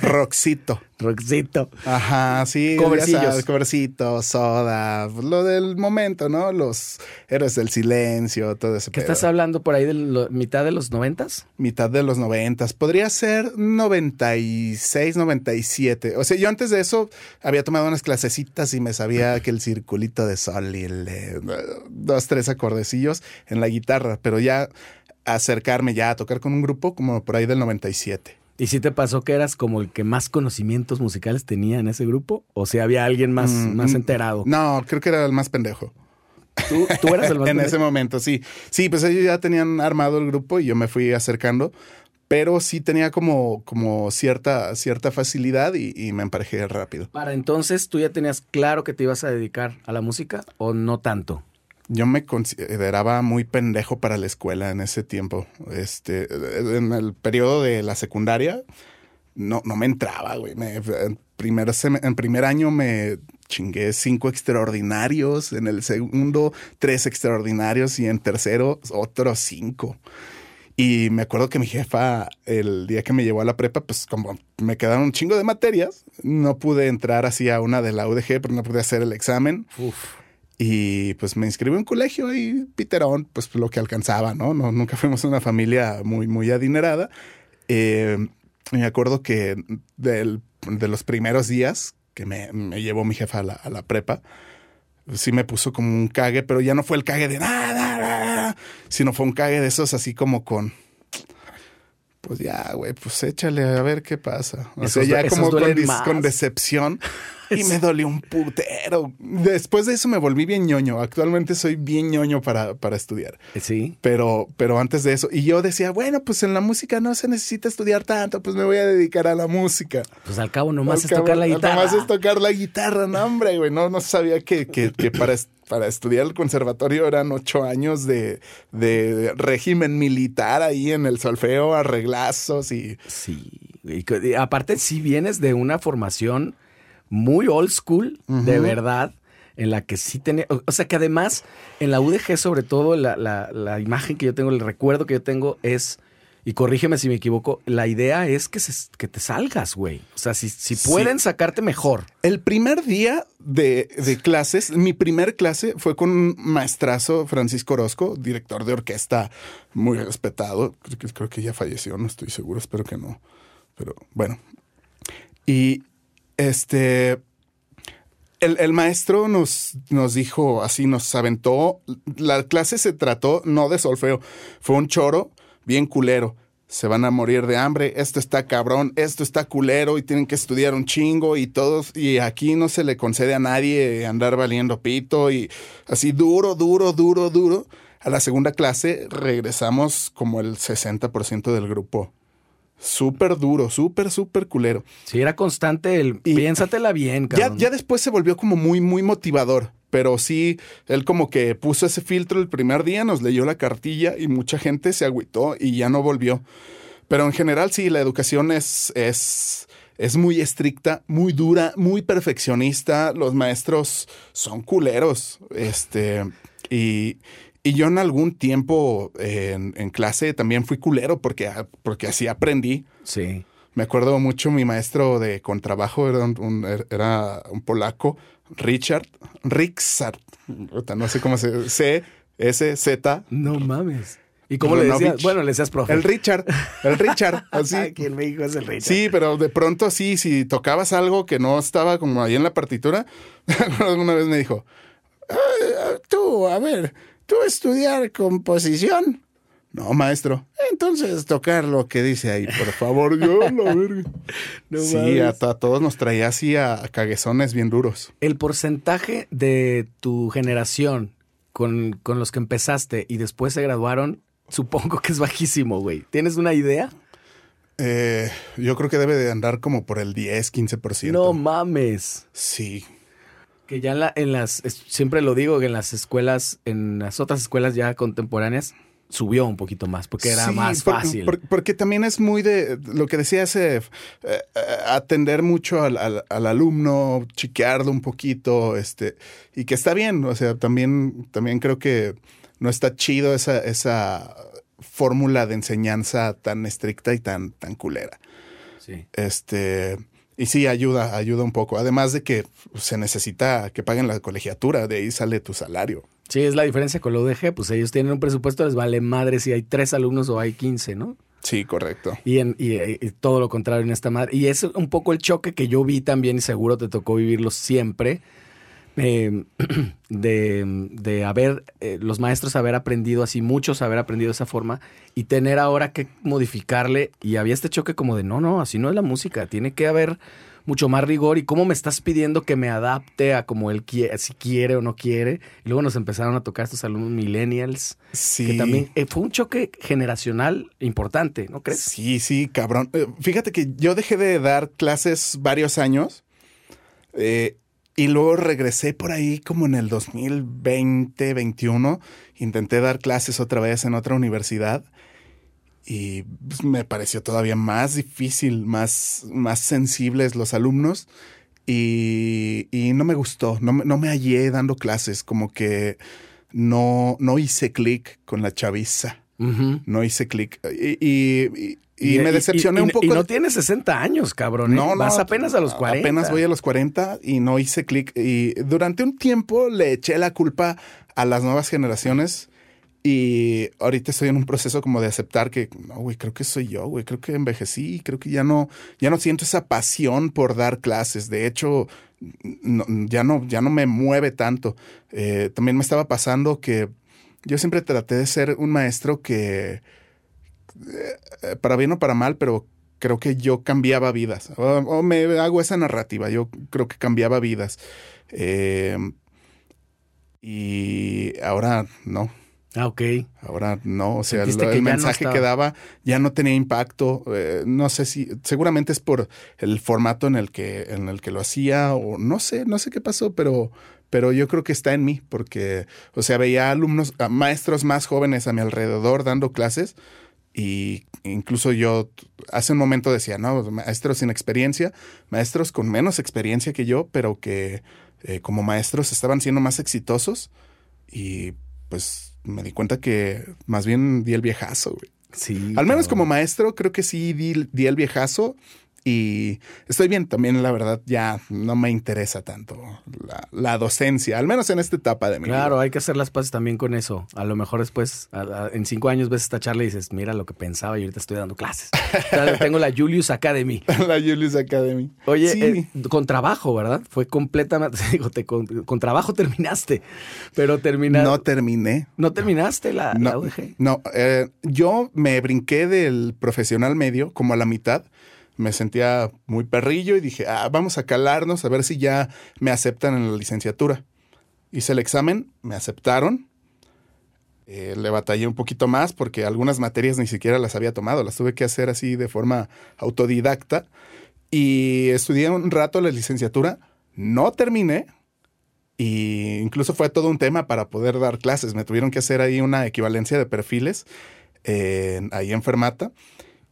Roxito. Roxito. Ajá, sí. Covercillos. covercito, soda, pues, lo del momento, ¿no? Los héroes del silencio, todo eso. ¿Qué estás hablando por ahí de lo- mitad de los noventas? Mitad de los noventas. Podría ser 96, 97. O sea, yo antes de eso había tomado unas clasecitas y me sabía que el circulito de sol y el, eh, dos, tres acordecillos en la guitarra, pero ya acercarme ya a tocar con un grupo como por ahí del 97. ¿Y si te pasó que eras como el que más conocimientos musicales tenía en ese grupo? ¿O si había alguien más, Mm, más mm, enterado? No, creo que era el más pendejo. ¿Tú, tú eras el más en pendejo? ese momento, sí. Sí, pues ellos ya tenían armado el grupo y yo me fui acercando, pero sí tenía como, como cierta, cierta facilidad y, y me emparejé rápido. Para entonces, ¿tú ya tenías claro que te ibas a dedicar a la música o no tanto? Yo me consideraba muy pendejo para la escuela en ese tiempo. Este, en el periodo de la secundaria, no, no me entraba, güey. Me- en, primer en primer año me chingué cinco extraordinarios, en el segundo tres extraordinarios y en tercero otros cinco. Y me acuerdo que mi jefa, el día que me llevó a la prepa, pues como me quedaron un chingo de materias, no pude entrar así a una de la UDG, pero no pude hacer el examen. Uf. Y pues me inscribí en un colegio y Piterón, pues lo que alcanzaba, ¿no? no nunca fuimos una familia muy, muy adinerada. Eh, me acuerdo que del- de los primeros días que me, me llevó mi jefa a la, a la prepa, sí me puso como un cague, pero ya no fue el cague de nada, nada, sino fue un cague de esos así como con. Pues ya, güey, pues échale a ver qué pasa. O Esos sea, ya como con decepción. Y me dolió un putero. Después de eso me volví bien ñoño. Actualmente soy bien ñoño para, para estudiar. Sí. Pero, pero antes de eso, y yo decía, bueno, pues en la música no se necesita estudiar tanto, pues me voy a dedicar a la música. Pues al cabo nomás Al es tocar la guitarra. Nomás es tocar la guitarra, no, hombre, güey. No, no sabía que, que, que para, para estudiar el conservatorio eran ocho años de, de régimen militar ahí en el solfeo, arreglazos y. Sí. Y aparte, si vienes de una formación muy old school, de verdad, en la que sí tenía. O, sea que además, en la UDG, sobre todo, la, la- la imagen que yo tengo, el recuerdo que yo tengo es. Y corrígeme si me equivoco, la idea es que, se- que te salgas, güey. O sea, si, si Sí. pueden sacarte mejor. El primer día de, de clases, mi primer clase fue con un maestrazo, Francisco Orozco, director de orquesta muy respetado. Creo que, creo que ya falleció, no estoy seguro, espero que no. Pero bueno. Y este. El, el maestro nos, nos dijo así, nos aventó. La clase se trató no de solfeo, fue un choro bien culero. Se van a morir de hambre, esto está cabrón, esto está culero y tienen que estudiar un chingo y todos, y aquí no se le concede a nadie andar valiendo pito y así duro, duro, duro, duro. A la segunda clase regresamos como el 60% del grupo. Súper duro, súper, súper culero. Si era constante el Y- piénsatela bien, Ya, cabrón. ya después se volvió como muy, muy motivador. Pero sí, él como que puso ese filtro el primer día, nos leyó la cartilla y mucha gente se agüitó y ya no volvió. Pero en general sí, la educación es, es, es muy estricta, muy dura, muy perfeccionista. Los maestros son culeros. Este, y, y yo en algún tiempo eh, en, en clase también fui culero porque, porque así aprendí. Sí. Me acuerdo mucho mi maestro de contrabajo era un, un- era un polaco, Richard, Rixart, no sé cómo se C S Z. No mames. ¿Y cómo le decías? Bueno, le decías profe. El Richard, el Richard, así. Aquí en México es el Richard. Sí, pero de pronto sí, si tocabas algo que no estaba como ahí en la partitura, alguna vez me dijo, "Ah, tú, a ver, tú estudiar composición. No, maestro. Entonces tocar lo que dice ahí, por favor. Yo, la verga. No sí, a, a todos nos traía así a, a caguezones bien duros. El porcentaje de tu generación con, con los que empezaste y después se graduaron, supongo que es bajísimo, güey. ¿Tienes una idea? Eh, yo creo que debe de andar como por el 10, 15%. No mames. Sí. Que ya en, la- en las, es- siempre lo digo, que en las escuelas, en las otras escuelas ya contemporáneas, subió un poquito más, porque era Sí, más por- fácil. por- porque también es muy de lo que decía ese, eh, eh, atender mucho al, al- al alumno, chiquearlo un poquito, este, y que está bien. O sea, también, también creo que no está chido esa, esa fórmula de enseñanza tan estricta y tan, tan culera. Sí. Este, y sí, ayuda, ayuda un poco. Además de que se necesita que paguen la colegiatura, de ahí sale tu salario. Sí, es la diferencia con la UDG, pues ellos tienen un presupuesto, les vale madre si hay tres alumnos o hay 15, ¿no? Sí, correcto. Y, en, y, y todo lo contrario en esta madre. Y es un poco el choque que yo vi también y seguro te tocó vivirlo siempre. Eh, de, de haber, eh, los maestros haber aprendido así, muchos haber aprendido de esa forma y tener ahora que modificarle. Y había este choque como de, no, no, así no es la música, tiene que haber mucho más rigor y cómo me estás pidiendo que me adapte a como él quiere, si quiere o no quiere. Y luego nos empezaron a tocar estos alumnos millennials, Sí. que también eh, fue un choque generacional importante, ¿no crees? Sí, sí, cabrón. Eh, Fíjate que yo dejé de dar clases varios años eh, y luego regresé por ahí como en el 2020, 21. Intenté dar clases otra vez en otra universidad y pues, me pareció todavía más difícil, más, más sensibles los alumnos y, no me gustó, no, no me hallé dando clases, como que no, no hice clic con la chaviza, Ujú. no hice clic y, y- y- y me decepcioné y- un poco. Y no tienes 60 años, cabrón. ¿eh? No, no, Vas apenas a los 40. Apenas voy a los 40 y no hice clic. Y durante un tiempo le eché la culpa a las nuevas generaciones. Y ahorita estoy en un proceso como de aceptar que, no, güey, creo que soy yo, güey, creo que envejecí, creo que ya no, ya no siento esa pasión por dar clases. De hecho, no- ya, no, ya no me mueve tanto. Eh, también me estaba pasando que yo siempre traté de ser un maestro que, eh, para bien o para mal, pero creo que yo cambiaba vidas. O, o me hago esa narrativa, yo creo que cambiaba vidas. Eh, y ahora no, Ah, ok. ahora no. O sea, que el no mensaje que daba ya no tenía impacto. Eh, no sé si, seguramente es por el formato en el que, en el que lo hacía, o no sé, no sé qué pasó, pero, pero yo creo que está en mí, porque, o sea, veía alumnos, maestros más jóvenes a mi alrededor dando clases. Y incluso yo hace un momento decía, no, maestros sin experiencia, maestros con menos experiencia que yo, pero que eh, como maestros estaban siendo más exitosos. Y pues me di cuenta que más bien di el viejazo, güey. Sí. Al menos como maestro, creo que sí di, di el viejazo. Y estoy bien, también la verdad ya no me interesa tanto la, la docencia, al menos en esta etapa de mi Claro, hay que hacer las paces también con eso. A lo mejor después, a- a- en cinco años ves esta charla y dices, mira lo que pensaba y ahorita estoy dando clases. Tengo la Julius Academy. vida. la Julius Academy. Oye, Sí. eh, con trabajo, ¿verdad? Fue completamente, digo, te- con, con trabajo terminaste, pero terminaste. no No, terminé. terminaste la, la No, UDG. no eh, yo me brinqué del profesional medio como a la mitad. Me sentía muy perrillo y dije, ah, vamos a calarnos a ver si ya me aceptan en la licenciatura. Hice el examen, me aceptaron. Eh, le batallé un poquito más porque algunas materias ni siquiera las había tomado, las tuve que hacer así de forma autodidacta. Y estudié un rato la licenciatura, no terminé, y incluso fue todo un tema para poder dar clases. Me tuvieron que hacer ahí una equivalencia de perfiles eh, ahí en Fermata.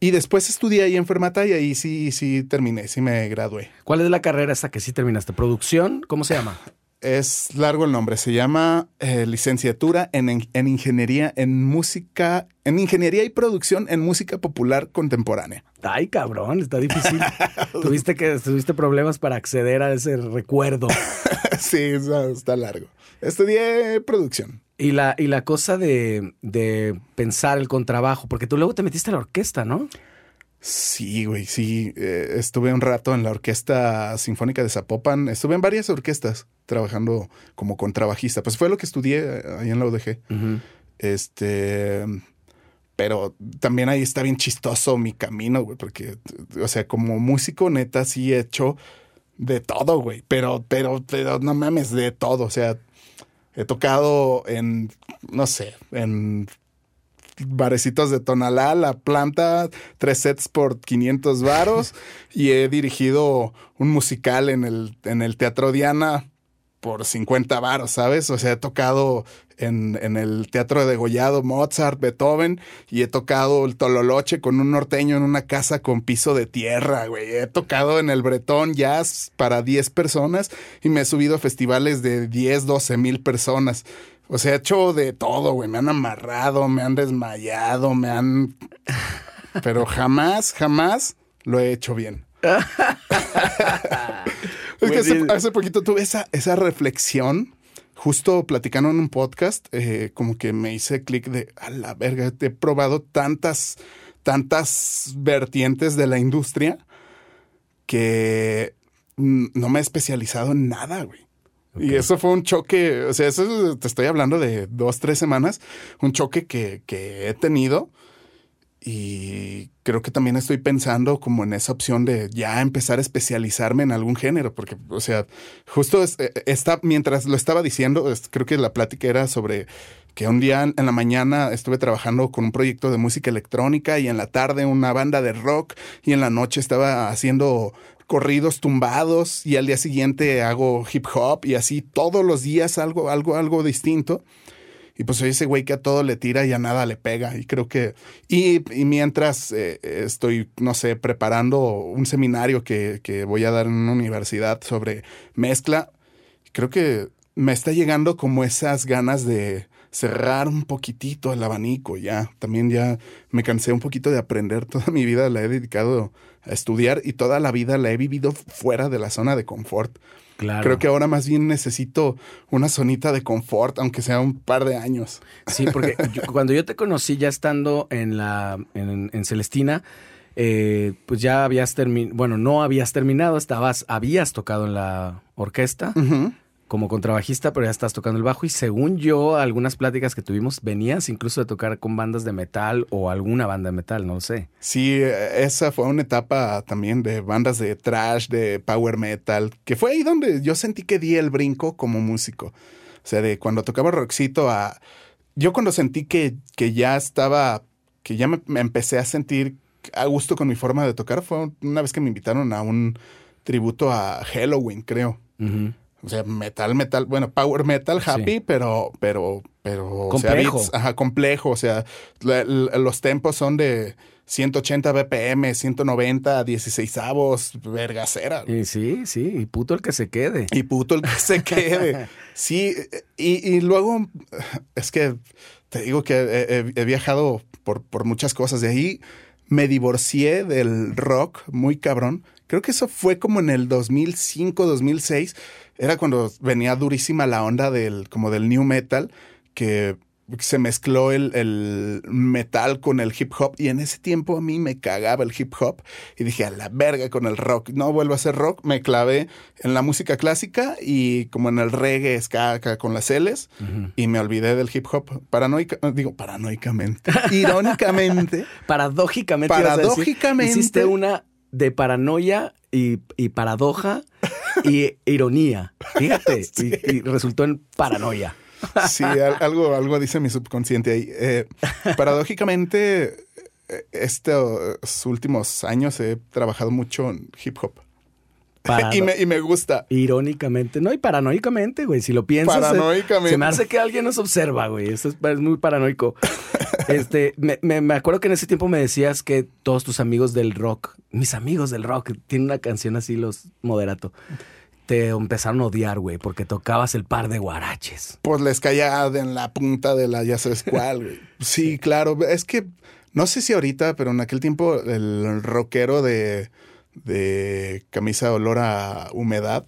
Y después estudié ahí en Fermata y ahí sí, sí terminé, sí me gradué. ¿Cuál es la carrera esta que sí terminaste? ¿Producción? ¿Cómo se llama? Es largo el nombre, se llama eh, licenciatura en, en ingeniería en música, en ingeniería y producción en música popular contemporánea. Ay, cabrón, está difícil. tuviste que tuviste problemas para acceder a ese recuerdo. sí, está, está largo. Estudié producción. Y la, y la cosa de, de pensar el contrabajo, porque tú luego te metiste a la orquesta, ¿no? Sí, güey, sí. eh, estuve un rato en la Orquesta Sinfónica de Zapopan. Estuve en varias orquestas trabajando como contrabajista. Pues fue lo que estudié eh, ahí en la UDG. Este. Pero también ahí está bien chistoso mi camino, güey, porque, o sea, como músico, neta, sí he hecho de todo, güey. Pero, pero, pero no mames, de todo. O sea, he tocado en, no sé, en barecitos de Tonalá, la planta, tres sets por 500 varos y he dirigido un musical en el, en el Teatro Diana por 50 varos, ¿sabes? O sea, he tocado en, en el Teatro de Gollado, Mozart, Beethoven y he tocado el Tololoche con un norteño en una casa con piso de tierra, güey. He tocado en el Bretón Jazz para 10 personas y me he subido a festivales de 10, 12 mil personas. O sea, he hecho de todo, güey. Me han amarrado, me han desmayado, me han... Pero jamás, jamás lo he hecho bien. es que hace, hace, poquito tuve esa, esa reflexión, justo platicando en un podcast, eh, como que me hice clic de, a la verga, he probado tantas, tantas vertientes de la industria que no me he especializado en nada, güey. Y eso fue un choque, o sea, eso te estoy hablando de dos, tres semanas, un choque que, que he tenido y creo que también estoy pensando como en esa opción de ya empezar a especializarme en algún género, porque, o sea, justo eh, está, mientras lo estaba diciendo, creo que la plática era sobre que un día en la mañana estuve trabajando con un proyecto de música electrónica y en la tarde una banda de rock y en la noche estaba haciendo corridos tumbados y al día siguiente hago hip hop y así todos los días algo, algo, algo distinto. Y pues soy ese güey que a todo le tira y a nada le pega. Y creo que. Y, mientras eh, estoy, no sé, preparando un seminario que, que voy a dar en una universidad sobre mezcla, creo que me está llegando como esas ganas de cerrar un poquitito el abanico ya. También ya me cansé un poquito de aprender. Toda mi vida la he dedicado a estudiar y toda la vida la he vivido fuera de la zona de confort. Creo que ahora más bien necesito una zonita de confort, aunque sea un par de años. Sí, porque cuando yo te conocí ya estando en la en, Celestina, eh, pues ya habías terminado, bueno, no habías terminado, estabas, habías tocado en la orquesta como contrabajista, pero ya estás tocando el bajo y según yo, algunas pláticas que tuvimos, venías incluso de tocar con bandas de metal o alguna banda de metal, no sé. Sí, esa fue una etapa también de bandas de trash, de power metal, que fue ahí donde yo sentí que di el brinco como músico. O sea, de cuando tocaba rockcito a... Yo cuando sentí que, que ya estaba, que ya me, empecé a sentir a gusto con mi forma de tocar, fue una vez que me invitaron a un tributo a Halloween, creo. O sea, metal, metal, bueno, power metal, happy, pero, pero, pero, complejo. O sea, ajá, complejo. O sea, los tempos son de 180 BPM, 190, 16 avos, vergacera. Y sí, sí, y puto el que se quede. Y puto el que se quede. sí, y, y, luego, es que te digo que he, he viajado por, por muchas cosas. De ahí me divorcié del rock muy cabrón. Creo que eso fue como en el 2005, 2006 era cuando venía durísima la onda del, como del new metal, que se mezcló el, metal con el hip hop y en ese tiempo a mí me cagaba el hip hop y dije a la verga con el rock, no vuelvo a hacer rock, me clavé en la música clásica y como en el reggae, ska con las L's y me olvidé del hip hop paranoica, digo paranoicamente, irónicamente, paradójicamente, paradójicamente. hiciste una de paranoia y, y paradoja y ironía. Fíjate, y, resultó en paranoia. Sí, algo, algo dice mi subconsciente ahí. Eh, paradójicamente, eh, estos últimos años he trabajado mucho en hip hop. y, me, y, me, gusta. Irónicamente, no, y paranoicamente, güey. Si lo piensas, paranoicamente. Se, me hace que alguien nos observa, güey. Eso es, muy paranoico. este, me, me, me, acuerdo que en ese tiempo me decías que todos tus amigos del rock, mis amigos del rock, tienen una canción así, los moderato te empezaron a odiar, güey, porque tocabas el par de guaraches. Pues les caía en la punta de la ya sabes cuál, güey. Sí, claro. Es que no sé si ahorita, pero en aquel tiempo el rockero de, de camisa de olor a humedad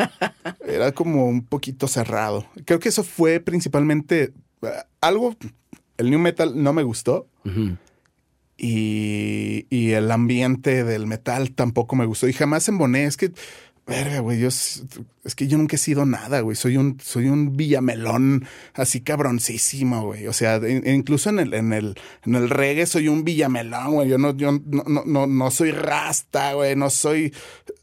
era como un poquito cerrado. Creo que eso fue principalmente eh, algo. El new metal no me gustó. y, y, el ambiente del metal tampoco me gustó. Y jamás emboné. Es que Verga, güey, yo es que yo nunca he sido nada, güey. Soy un, soy un villamelón así cabroncísimo, güey. O sea, incluso en el, en el, en el reggae soy un villamelón, güey. Yo no, yo no, no, no, soy rasta, güey. No soy.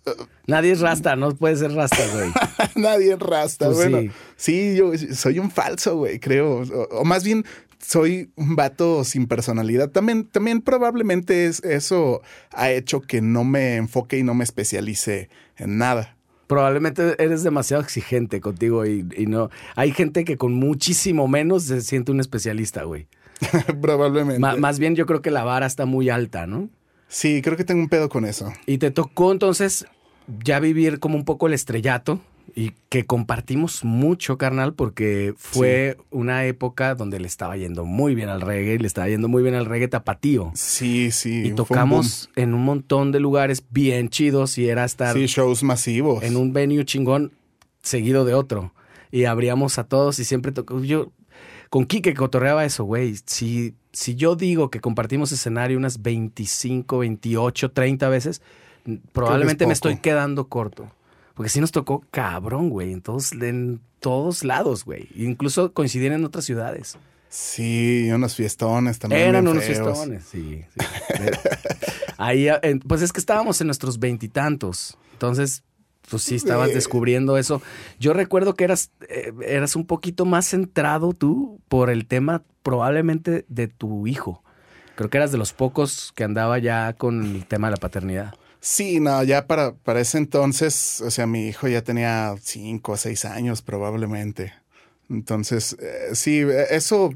Uh, Nadie es rasta, no puede ser rasta, güey. Nadie es rasta, güey. Pues sí. yo soy un falso, güey, creo. O, más bien, soy un vato sin personalidad. También, también probablemente es, eso ha hecho que no me enfoque y no me especialice en nada. Probablemente eres demasiado exigente contigo y, no. Hay gente que con muchísimo menos se siente un especialista, güey. Probablemente. más bien yo creo que la vara está muy alta, ¿no? Sí, creo que tengo un pedo con eso. Y te tocó entonces ya vivir como un poco el estrellato, y que compartimos mucho, carnal, porque fue una época donde le estaba yendo muy bien al reggae, le estaba yendo muy bien al reggae tapatío. Sí, sí. Y tocamos en un montón de lugares bien chidos y era estar Sí, shows masivos. en un venue chingón seguido de otro. Y abríamos a todos y siempre tocó. Yo con Kike cotorreaba eso, güey. Si, si yo digo que compartimos escenario unas 25, 28, 30 veces, probablemente me estoy quedando corto. Porque sí nos tocó cabrón, güey, en todos, en todos lados, güey. Incluso coincidían en otras ciudades. Sí, unos fiestones también. Eran unos feos. fiestones, sí. sí. Ahí, eh, pues es que estábamos en nuestros veintitantos. Entonces, pues sí, estabas Sí. descubriendo eso. Yo recuerdo que eras, eh, eras un poquito más centrado tú por el tema probablemente de tu hijo. Creo que eras de los pocos que andaba ya con el tema de la paternidad. Sí, no, ya para, para ese entonces, o sea, mi hijo ya tenía cinco o seis años probablemente. Entonces, eh, sí, eh, eso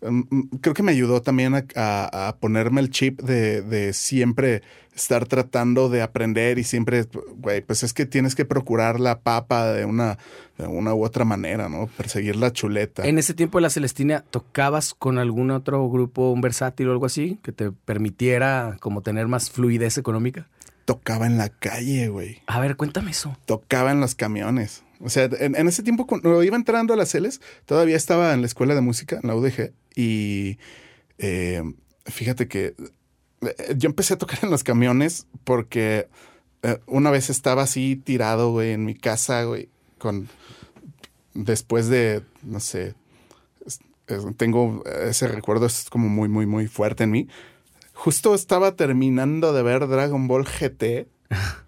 mm, mm, creo que me ayudó también a ponerme el chip de, de siempre estar tratando de aprender y siempre, güey, pues es que tienes que procurar la papa de una, de una u otra manera, ¿no? Perseguir la chuleta. En ese tiempo de la Celestina, ¿tocabas con algún otro grupo, un versátil o algo así, que te permitiera como tener más fluidez económica? Tocaba en la calle, güey. A ver, cuéntame eso. tocaba en los camiones. O sea, en, en ese tiempo, cuando iba entrando a las Celes, todavía estaba en la escuela de música, en la UDG, y eh, fíjate que eh, yo empecé a tocar en los camiones porque eh, una vez estaba así tirado, güey, en mi casa, güey, con después de, no sé, es- es- tengo ese recuerdo, es como muy, muy, muy fuerte en mí. Justo estaba terminando de ver Dragon Ball GT.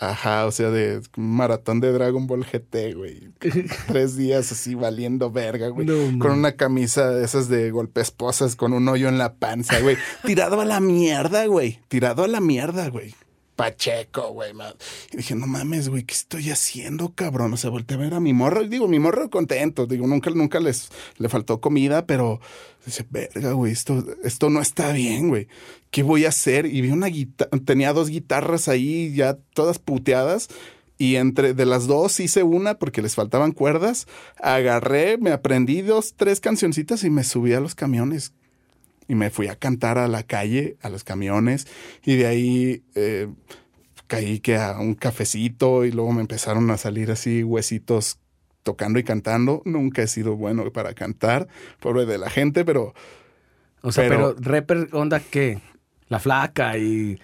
Ajá, o sea, de maratón de Dragon Ball GT, güey. Tres días así valiendo verga, güey. No, con una camisa de esas de golpe esposas con un hoyo en la panza, güey. Tirado a la mierda, güey. Tirado a la mierda, güey. Pacheco, güey. Y dije, no mames, güey, ¿qué estoy haciendo, cabrón? O sea, volteé a ver a mi morro. Y digo, mi morro contento. Digo, nunca, nunca les le faltó comida, pero dice, verga, güey, esto, esto no está bien, güey. ¿Qué voy a hacer? Y vi una guitarra, tenía dos guitarras ahí ya todas puteadas. Y entre de las dos hice una porque les faltaban cuerdas. Agarré, me aprendí dos, tres cancioncitas y me subí a los camiones y me fui a cantar a la calle, a los camiones, y de ahí eh, caí que a un cafecito y luego me empezaron a salir así huesitos tocando y cantando. Nunca he sido bueno para cantar, pobre de la gente, pero O sea, pero, Pero- rapper, onda, ¿qué? La flaca y...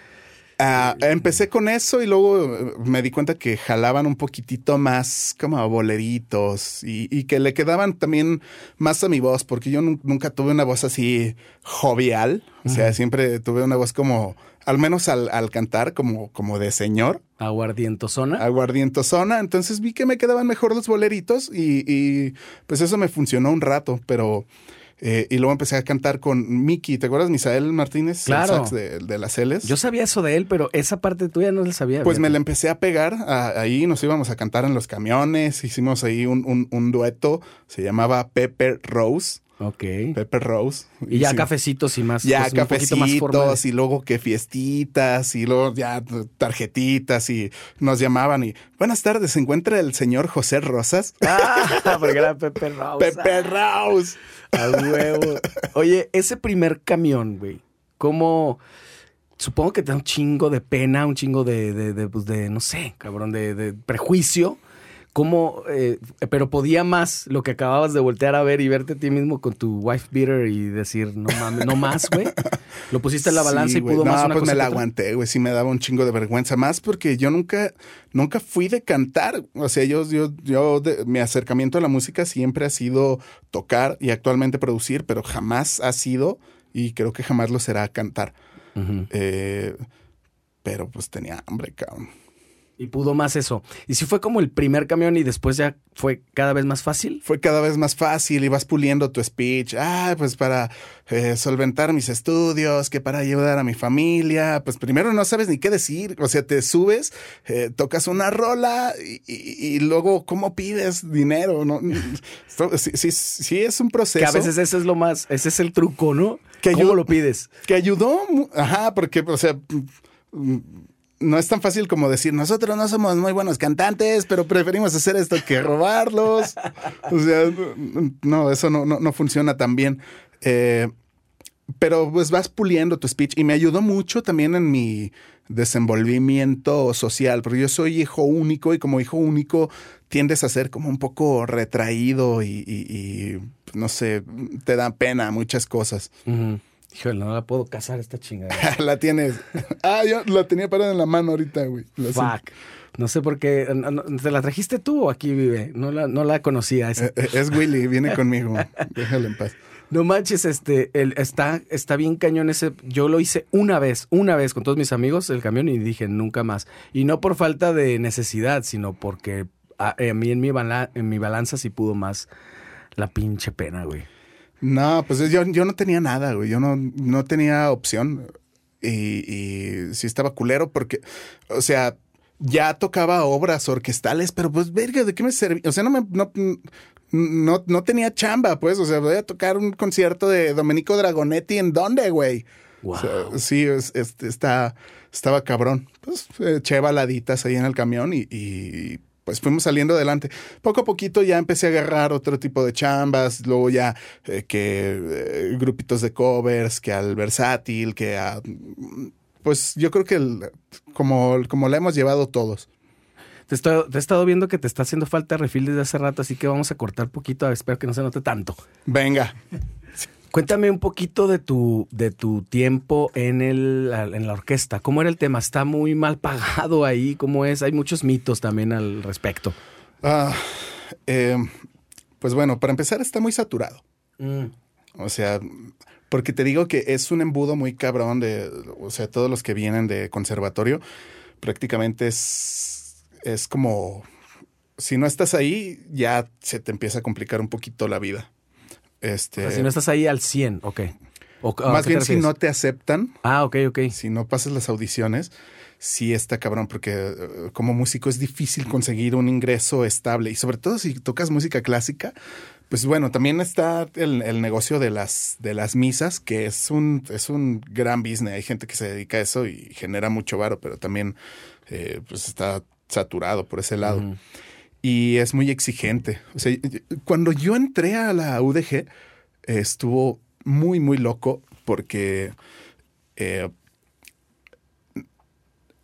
ah, empecé con eso y luego eh, me di cuenta que jalaban un poquitito más como a boleritos y, y que le quedaban también más a mi voz, porque yo nun- nunca tuve una voz así jovial, o sea, siempre tuve una voz como, al menos al, al cantar, como, como de señor. Aguardientosona. aguardientosona. Entonces vi que me quedaban mejor los boleritos y, y, pues eso me funcionó un rato, pero... eh, y luego empecé a cantar con Miki, ¿te acuerdas? Misael Martínez, el Claro. sax de, de las Celes. Yo sabía eso de él, pero esa parte tuya no la sabía. Pues me la empecé a pegar a- ahí, nos íbamos a cantar en los camiones, hicimos ahí un, un- un dueto, se llamaba Pepper Rose, Ok. Pepper Rose. Y ya Sí. cafecitos y más. Ya pues, más cafecitos y luego que fiestitas y luego ya tarjetitas y nos llamaban y buenas tardes, se encuentra el señor José Rosas. Ah, porque era Pepe Rausa. Pepper Rose. A huevo. Oye, ese primer camión, güey, ¿cómo...? Supongo que te da un chingo de pena, un chingo de, de, de, pues, de, no sé, cabrón, de, de prejuicio. ¿Cómo? eh, pero podía más lo que acababas de voltear a ver y verte a ti mismo con tu wife beater y decir, no mames, no más, güey. Lo pusiste en la balanza Sí, y pudo no, más una pues cosa me la aguanté, güey. Sí me daba un chingo de vergüenza. Más porque yo nunca, nunca fui de cantar. O sea, yo, yo, yo, de- mi acercamiento a la música siempre ha sido tocar y actualmente producir, pero jamás ha sido, y creo que jamás lo será cantar. Eh, pero pues tenía hambre, cabrón. Y pudo más eso. Y si fue como el primer camión y después ya fue cada vez más fácil. Fue cada vez más fácil y vas puliendo tu speech. Ah, pues para eh, solventar mis estudios, que para ayudar a mi familia. Pues primero no sabes ni qué decir. O sea, te subes, eh, tocas una rola y, y- y luego, ¿cómo pides dinero? No, sí, sí, sí es un proceso. Que a veces ese es lo más, ese es el truco, ¿no? Que ¿Cómo lo pides? que ayudó, ajá, porque, o sea, mm, no es tan fácil como decir, nosotros no somos muy buenos cantantes, pero preferimos hacer esto que robarlos. o sea, no, eso no, no, no funciona tan bien. Eh, pero pues vas puliendo tu speech y me ayudó mucho también en mi desenvolvimiento social, porque yo soy hijo único y como hijo único tiendes a ser como un poco retraído y, no sé, te da pena muchas cosas. Híjole, no la puedo casar esta chingada. la tienes. Ah, yo la tenía parada en la mano ahorita, güey. Fuck. No sé por qué. ¿Te la trajiste tú o aquí vive? No la, no la conocía. Es, eh, eh, es Willy, viene conmigo. Déjalo en paz. No manches, este, el, está, está bien cañón ese. Yo lo hice una vez, una vez con todos mis amigos el camión y dije nunca más. Y no por falta de necesidad, sino porque a, mí en mi, en mi balanza sí pudo más la pinche pena, güey. No, pues yo, yo no tenía nada, güey. Yo no, no tenía opción. Y, y sí estaba culero porque, o sea, ya tocaba obras orquestales, pero pues, verga, ¿de qué me servía? O sea, no me, no, no, no tenía chamba, pues. O sea, voy a tocar un concierto de Domenico Dragonetti en dónde, güey. sí, está, estaba cabrón. Pues eché baladitas ahí en el camión y, pues fuimos saliendo adelante. Poco a poquito ya empecé a agarrar otro tipo de chambas, luego ya eh, que eh, grupitos de covers, que al versátil, que a... Pues yo creo que como, como la hemos llevado todos. Te, he estado viendo que te está haciendo falta refil desde hace rato, así que vamos a cortar poquito. Espero que no se note tanto. Venga. Cuéntame un poquito de tu, de tu tiempo en, el, en la orquesta. ¿Cómo era el tema? ¿Está muy mal pagado ahí? ¿Cómo es? Hay muchos mitos también al respecto. Ah, eh, pues bueno, para empezar está muy saturado. Mm. O sea, porque te digo que es un embudo muy cabrón de, o sea, todos los que vienen de conservatorio, prácticamente es es como, si no estás ahí, ya se te empieza a complicar un poquito la vida. Este, si no estás ahí al 100, ok. más bien si no te aceptan. Ah, ok, ok. Si no pasas las audiciones, sí está cabrón, porque eh, como músico es difícil conseguir un ingreso estable. Y sobre todo si tocas música clásica, pues bueno, también está el, negocio de las, de las misas, que es un, es un gran business. Hay gente que se dedica a eso y genera mucho varo, pero también eh, pues está saturado por ese lado. Y es muy exigente. O sea, cuando yo entré a la UDG, estuvo muy, muy loco porque eh,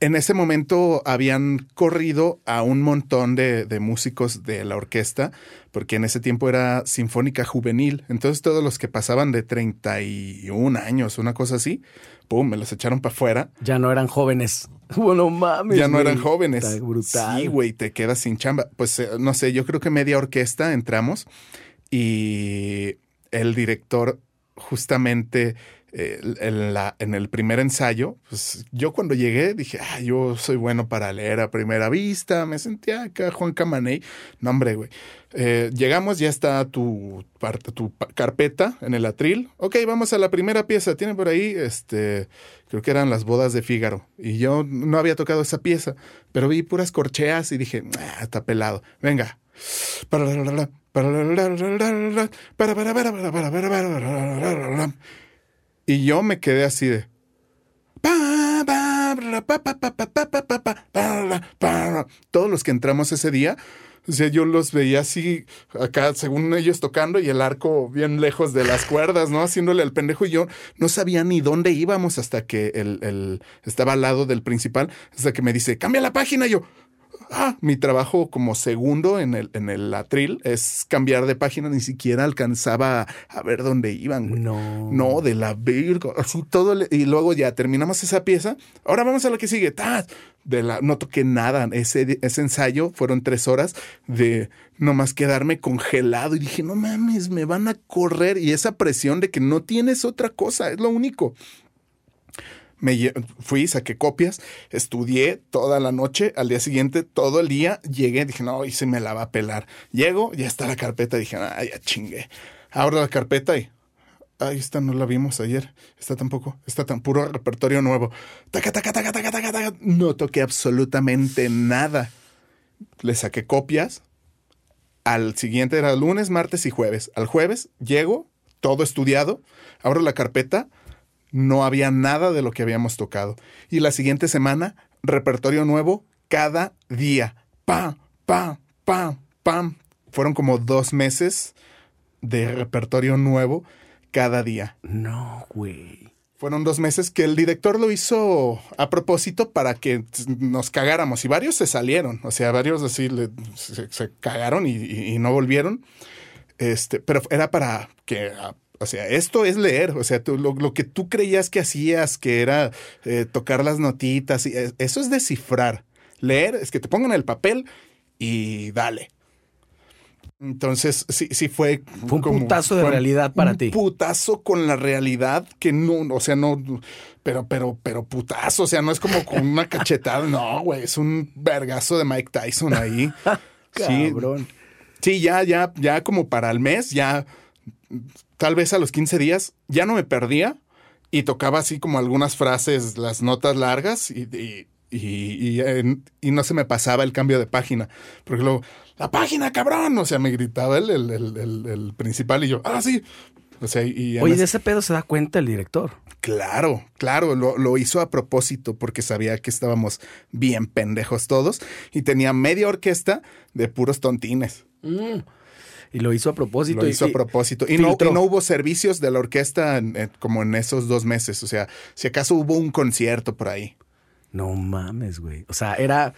en ese momento habían corrido a un montón de, de, músicos de la orquesta, porque en ese tiempo era Sinfónica Juvenil. Entonces todos los que pasaban de 31 años, una cosa así, pum, me los echaron para afuera. Ya no eran jóvenes. Bueno, mames. Ya no eran jóvenes. brutal. Sí, güey, te quedas sin chamba. Pues eh, no sé, yo creo que media orquesta entramos y el director justamente en, el primer ensayo, pues yo cuando llegué dije, ah, yo soy bueno para leer a primera vista, me sentía acá Juan Camaney. No, hombre, güey. Eh, llegamos, ya está tu, parte, tu carpeta en el atril. Ok, vamos a la primera pieza. Tiene por ahí, este, creo que eran las bodas de Fígaro. Y yo no había tocado esa pieza, pero vi puras corcheas y dije, ah, está pelado. Venga. Y yo me quedé así de. Todos los que entramos ese día, yo los veía así, acá, según ellos tocando, y el arco bien lejos de las cuerdas, ¿no? Haciéndole al pendejo, y yo no sabía ni dónde íbamos hasta que el, el estaba al lado del principal, hasta que me dice, cambia la página, y yo, ah, mi trabajo como segundo en el, en el atril es cambiar de página, ni siquiera alcanzaba a ver dónde iban. No. No, de la virgo, así todo. y luego ya terminamos esa pieza. Ahora vamos a la que sigue. De la, no toqué nada. Ese, ese ensayo fueron tres horas de nomás quedarme congelado. Y dije, no mames, me van a correr. Y esa presión de que no tienes otra cosa, es lo único me fui, saqué copias, estudié toda la noche, al día siguiente, todo el día, llegué, dije, no, y se me la va a pelar. Llego, ya está la carpeta, dije, ah, ya chingue. Abro la carpeta y, ay, esta no la vimos ayer, esta tampoco, está tan puro repertorio nuevo. Taca, taca, taca, taca, taca, taca. No toqué absolutamente nada. Le saqué copias. Al siguiente era lunes, martes y jueves. Al jueves llego, todo estudiado, abro la carpeta, no había nada de lo que habíamos tocado. Y la siguiente semana, repertorio nuevo cada día. Pam, pam, pam, pam. Fueron como dos meses de repertorio nuevo cada día. No, güey. Fueron dos meses que el director lo hizo a propósito para que nos cagáramos y varios se salieron, o sea, varios así le- se, se cagaron y, y- y no volvieron. Este, pero era para que, o sea, esto es leer, o sea, tú- lo, lo que tú creías que hacías, que era eh, tocar las notitas, y, eso es descifrar. Leer es que te pongan el papel y dale. Entonces, sí, sí fue. Fue un putazo de realidad para un ti. putazo con la realidad que no, o sea, no, pero, pero, pero putazo, o sea, no es como con una cachetada, no, güey, es un vergazo de Mike Tyson ahí. Sí, Cabrón. Sí, ya, ya, ya como para el mes, ya tal vez a los 15 días, ya no me perdía y tocaba así como algunas frases, las notas largas y, y, y- y, y no se me pasaba el cambio de página. Porque luego, la página, cabrón, o sea, me gritaba el, el, el- el- el principal y yo, ah, sí. O sea, y en Oye, ese- de ese pedo se da cuenta el director. Claro, claro, lo, lo hizo a propósito porque sabía que estábamos bien pendejos todos y tenía media orquesta de puros tontines. Y lo hizo a propósito. Lo y- hizo a propósito. Y no, y no hubo servicios de la orquesta en- en- como en esos dos meses. O sea, si acaso hubo un concierto por ahí. No mames, güey. O sea, era.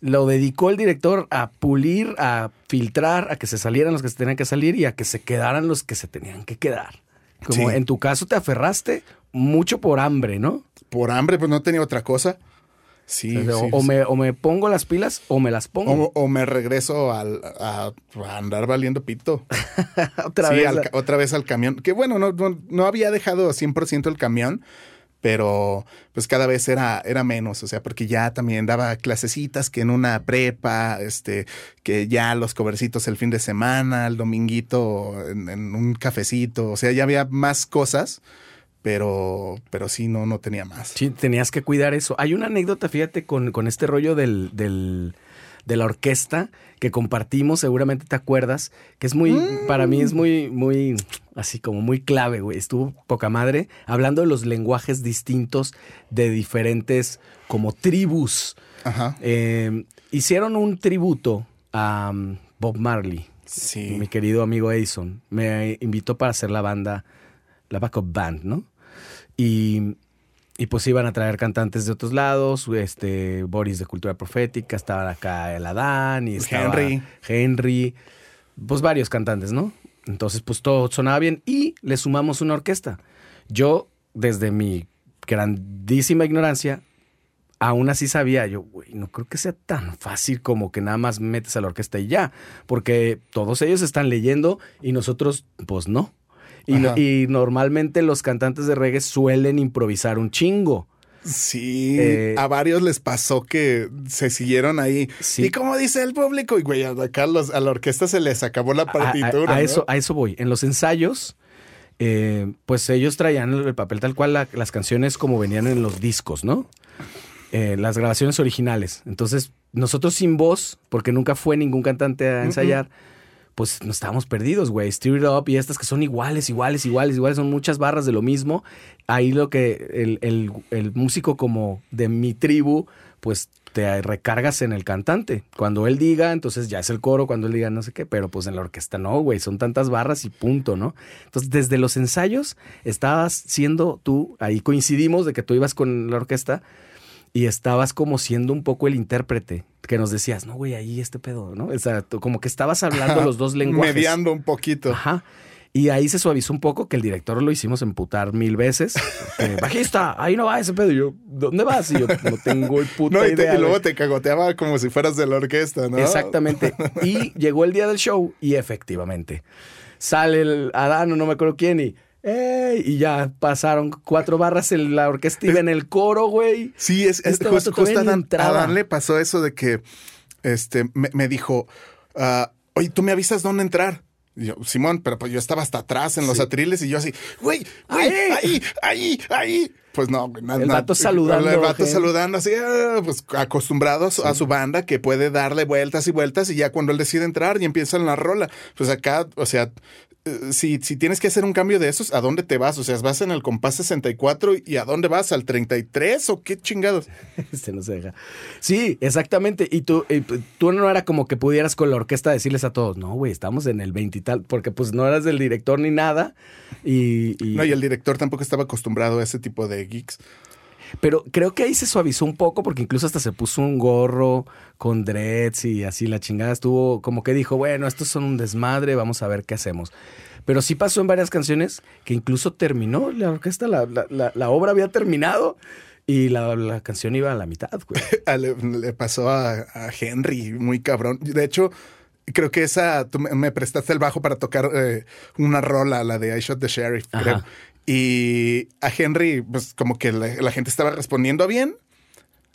Lo dedicó el director a pulir, a filtrar, a que se salieran los que se tenían que salir y a que se quedaran los que se tenían que quedar. Como Sí. en tu caso te aferraste mucho por hambre, ¿no? Por hambre, pues no tenía otra cosa. Sí, o, sea, sí, o sí. me, o me pongo las pilas o me las pongo. O, o me regreso al, a, a andar valiendo pito. Otra vez. al otra vez al camión. Que bueno, no, no, no había dejado 100% el camión, pero pues cada vez era, era menos. O sea, porque ya también daba clasecitas que en una prepa, este, que ya los covercitos el fin de semana, el dominguito en, en un cafecito. O sea, ya había más cosas, pero, pero sí, no, no tenía más. Sí, tenías que cuidar eso. Hay una anécdota, fíjate, con, con este rollo del, del- de la orquesta que compartimos, seguramente te acuerdas, que es muy, Mm. para mí es muy, muy, así como muy clave, güey. Estuvo poca madre hablando de los lenguajes distintos de diferentes como tribus. Ajá. Eh, hicieron un tributo a um, Bob Marley. Sí. Mi querido amigo Edison me invitó para hacer la banda, la backup band, ¿no? Y, y pues iban a traer cantantes de otros lados, este Boris de Cultura Profética, estaba acá el Adán y estaba Henry. Henry, pues varios cantantes, ¿no? Entonces, pues todo sonaba bien y le sumamos una orquesta. Yo, desde mi grandísima ignorancia, aún así sabía yo, güey, no creo que sea tan fácil como que nada más metes a la orquesta y ya, porque todos ellos están leyendo y nosotros, pues no. Y, no- y normalmente los cantantes de reggae suelen improvisar un chingo. Sí, Eh, a varios les pasó que se siguieron ahí. Sí. ¿Y como dice el público? Y güey, acá los- a la orquesta se les acabó la A, a- partitura. a ¿no? eso, a eso voy. En los ensayos, eh, pues ellos traían el, el papel tal cual, la- las canciones como venían en los discos, ¿no? Eh, las grabaciones originales. Entonces, nosotros sin voz, porque nunca fue ningún cantante a ensayar, pues nos estábamos perdidos, güey. Steer It Up y estas que son iguales, iguales, iguales, iguales, son muchas barras de lo mismo. Ahí lo que el, el- el músico como de mi tribu, pues te recargas en el cantante. Cuando él diga, entonces ya es el coro, cuando él diga no sé qué, pero pues en la orquesta no, güey, son tantas barras y punto, ¿no? Entonces, desde los ensayos estabas siendo tú, ahí coincidimos de que tú ibas con la orquesta y estabas como siendo un poco el intérprete, que nos decías, no, güey, ahí este pedo, ¿no? O sea, tú como que estabas hablando los dos lenguajes. Mediando un poquito. Ajá. Y ahí se suavizó un poco que el director lo hicimos emputar mil veces. Bajista, ahí no va ese pedo. Y yo, ¿dónde vas? Y yo, no tengo el puta No, y, te- idea, y luego güey". te cagoteaba como si fueras de la orquesta, ¿no? Exactamente. Y llegó el día del show y efectivamente sale el Adán, o no me acuerdo quién, y, ¡ey! y ya pasaron cuatro barras en la orquesta iba en el coro, güey. Sí, es, es Este justo, justo a ni Dan, entraba. a Dan le pasó eso de que este, me, me dijo, ah, oye, tú me avisas dónde entrar. Y yo, Simón, pero pues yo estaba hasta atrás en los Sí. atriles y yo así, güey, güey, ¡Ahí! ahí, ahí. Pues no, güey, nada. El vato saludando, El vato gente. saludando así, ah, pues acostumbrado a su, a su banda que puede darle vueltas y vueltas y ya cuando él decide entrar y empieza la rola. Pues acá, o sea, si, si tienes que hacer un cambio de esos, ¿a dónde te vas? O sea, ¿vas en el compás 64 y a dónde vas? ¿Al 33 o qué chingados? Este se deja. Sí, exactamente. Y tú, y tú no era como que pudieras con la orquesta decirles a todos, no, güey, estamos en el 20 y tal, porque pues no eras del director ni nada. Y, y- No, y el director tampoco estaba acostumbrado a ese tipo de geeks. Pero creo que ahí se suavizó un poco porque incluso hasta se puso un gorro con dreads y así la chingada estuvo como que dijo, bueno, estos son un desmadre, vamos a ver qué hacemos. Pero sí pasó en varias canciones que incluso terminó la orquesta, la, la- la- la obra había terminado y la, la canción iba a la mitad, güey. Ah, Le, le pasó a, a Henry, muy cabrón. De hecho, creo que esa, tú me, me prestaste el bajo para tocar eh, una rola, la de I Shot the Sheriff, Ajá. creo. Y a Henry, pues como que la, gente estaba respondiendo bien.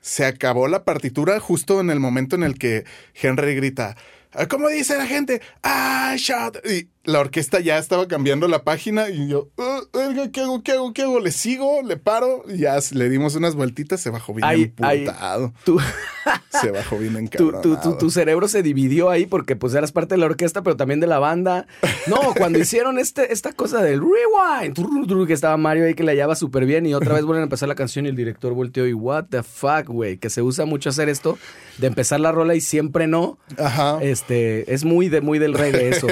Se acabó la partitura justo en el momento en el que Henry grita, "Ah, ¿cómo dice la gente? I shot. La orquesta ya estaba cambiando la página y yo, "Ah, verga, ¿qué hago? ¿Qué hago? ¿Qué hago? ¿Le sigo? ¿Le paro? Y ya le dimos unas vueltitas, se bajó bien ahí- emputado. Tú, Se bajó bien encabronado. tu, tu, tu cerebro se dividió ahí porque pues eras parte de la orquesta, pero también de la banda. No, cuando hicieron este, esta cosa del rewind, que estaba Mario ahí que le hallaba súper bien y otra vez vuelven a empezar la canción y el director volteó y what the fuck, güey, que se usa mucho hacer esto de empezar la rola y siempre no. Ajá. Este, es muy de muy del reggae eso.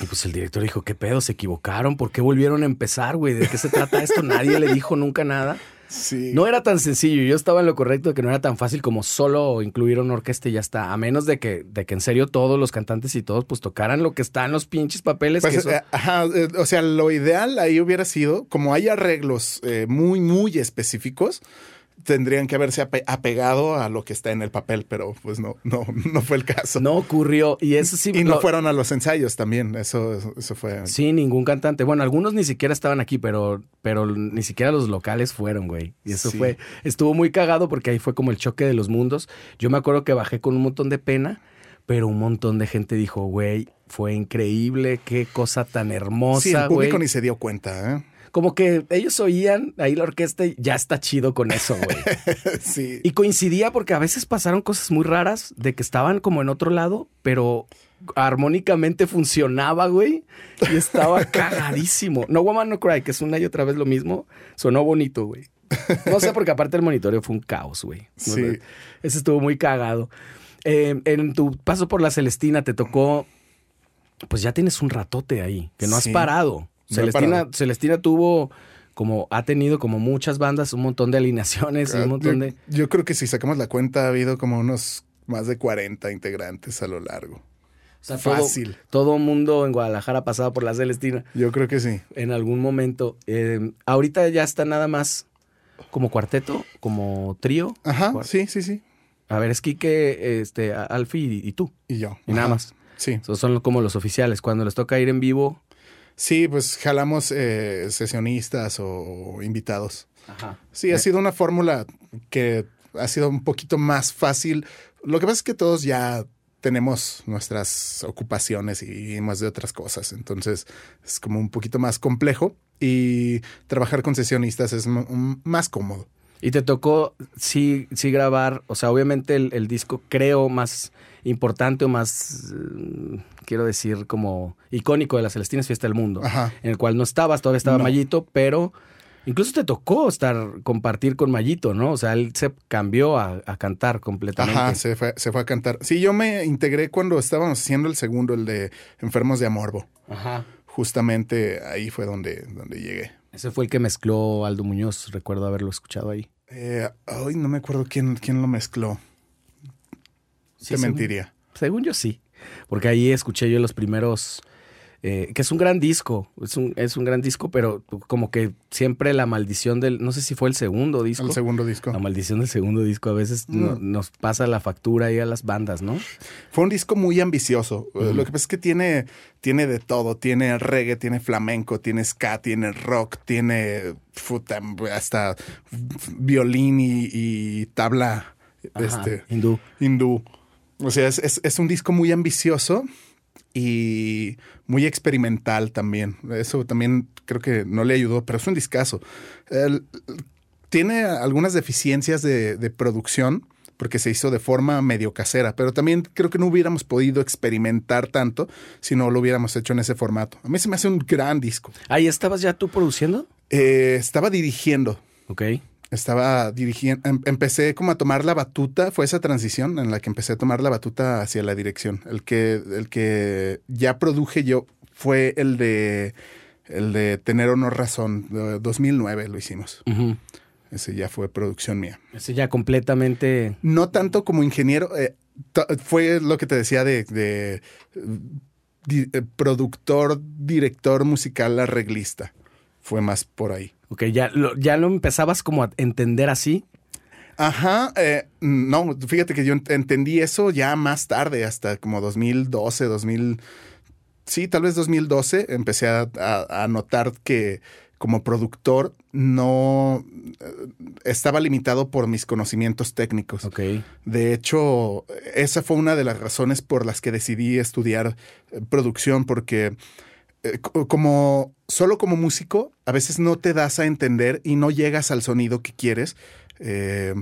Y pues el director dijo, ¿qué pedo? ¿Se equivocaron? ¿Por qué volvieron a empezar, güey? ¿De qué se trata esto? Nadie le dijo nunca nada. Sí. No era tan sencillo, yo estaba en lo correcto de que no era tan fácil como solo incluir una orquesta y ya está, a menos de que, de que en serio todos los cantantes y todos pues tocaran lo que está en los pinches papeles. Pues, que eso- eh, ajá, eh, o sea, lo ideal ahí hubiera sido, como hay arreglos eh, muy, muy específicos, tendrían que haberse ape- apegado a lo que está en el papel, pero pues no, no, no fue el caso. no ocurrió y eso sí... y no lo- fueron a los ensayos también, eso, eso fue. Sí, ningún cantante. Bueno, algunos ni siquiera estaban aquí, pero, pero ni siquiera los locales fueron, güey. Y eso Sí. fue, estuvo muy cagado porque ahí fue como el choque de los mundos. Yo me acuerdo que bajé con un montón de pena, pero un montón de gente dijo, güey, fue increíble, qué cosa tan hermosa, Sí, el público güey. ni se dio cuenta, ¿eh? Como que ellos oían ahí la orquesta y ya está chido con eso, güey. sí. Y coincidía porque a veces pasaron cosas muy raras de que estaban como en otro lado, pero armónicamente funcionaba, güey. Y estaba cagadísimo. No Woman No Cry, que es una y otra vez lo mismo, sonó bonito, güey. No sé, porque aparte el monitoreo fue un caos, güey. No Sí. Ese estuvo muy cagado. Eh, en tu paso por la Celestina te tocó, pues ya tienes un ratote ahí, que no has parado. Celestina. Celestina tuvo como, ha tenido como muchas bandas, un montón de alineaciones y un montón yo, de... yo creo que si sacamos la cuenta ha habido como unos más de 40 integrantes a lo largo. O sea, todo- Fácil. Todo, mundo en Guadalajara ha pasado por la Celestina Yo creo que sí. en algún momento. Eh, ahorita ya está nada más como cuarteto, como trío. Ajá, sí, sí, sí. A ver, es Quique, este, Alfie y, y tú. Y yo. Y nada más. Sí. Esos son como los oficiales. Cuando les toca ir en vivo. Sí, pues jalamos eh, sesionistas o invitados. Ajá. Sí, ha sido una fórmula que ha sido un poquito más fácil. Lo que pasa es que todos ya tenemos nuestras ocupaciones y más de otras cosas. Entonces es como un poquito más complejo y trabajar con sesionistas es más cómodo. Y te tocó sí, sí grabar, o sea, obviamente el, el disco creo más importante o más, eh, quiero decir, como icónico de la Celestina es Fiesta del Mundo, Ajá. en el cual no estabas, todavía estaba No. Mayito, pero incluso te tocó estar, compartir con Mayito, ¿no? O sea, él se cambió a, a cantar completamente. Ajá, se fue, se fue a cantar. Sí, yo me integré cuando estábamos haciendo el segundo, el de Enfermos de Amorbo. Ajá. Justamente ahí fue donde, donde llegué. Ese fue el que mezcló Aldo Muñoz, recuerdo haberlo escuchado ahí. Eh, ay, no me acuerdo quién, quién lo mezcló. Sí, Te según- mentiría. Según yo sí, porque ahí escuché yo los primeros, eh, que es un gran disco, es un, es un gran disco, pero como que siempre la maldición del, no sé si fue el segundo disco. El segundo disco. La maldición del segundo disco a veces no- nos pasa la factura ahí a las bandas, ¿no? Fue un disco muy ambicioso. Eh, Lo que pasa es que tiene, tiene de todo. Tiene reggae, tiene flamenco, tiene ska, tiene rock, tiene hasta violín y, y tabla Ajá, este, hindú. hindú. O sea, es, es- es un disco muy ambicioso y muy experimental también. Eso también creo que no le ayudó, pero es un discazo. El- tiene algunas deficiencias de, de producción, porque se hizo de forma medio casera, pero también creo que no hubiéramos podido experimentar tanto si no lo hubiéramos hecho en ese formato. A mí se me hace un gran disco. ¿Ahí estabas ya tú produciendo? Eh, estaba dirigiendo. Ok. Estaba dirigiendo, em- empecé como a tomar la batuta, fue esa transición en la que empecé a tomar la batuta hacia la dirección. El que, el que ya produje yo fue el de, el de Tener o No Razón, de 2009 lo hicimos. Ese ya fue producción mía. Ese ya completamente... No tanto como ingeniero, eh, fue lo que te decía de, eh, productor, director musical, arreglista. Fue más por ahí. Ok, ya lo, ya lo empezabas como a entender así. Ajá, eh, no, fíjate que yo ent- entendí eso ya más tarde, hasta como 2012, 2000, sí, tal vez 2012, empecé a, a- a notar que como productor no eh, estaba limitado por mis conocimientos técnicos. Ok. De hecho, esa fue una de las razones por las que decidí estudiar eh, producción, porque eh, co- como solo como músico, a veces no te das a entender y no llegas al sonido que quieres. eh,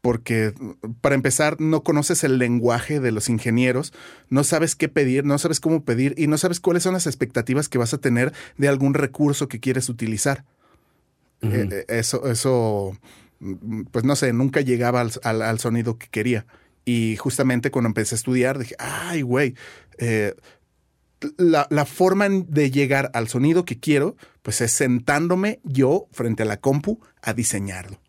porque para empezar no conoces el lenguaje de los ingenieros, no sabes qué pedir, no sabes cómo pedir y no sabes cuáles son las expectativas que vas a tener de algún recurso que quieres utilizar. Eh, eh, eso, eso, mm, pues no sé, nunca llegaba al, al- al sonido que quería. Y justamente cuando empecé a estudiar, dije, ay, güey, eh, la, la forma de llegar al sonido que quiero, pues es sentándome yo frente a la compu a diseñarlo.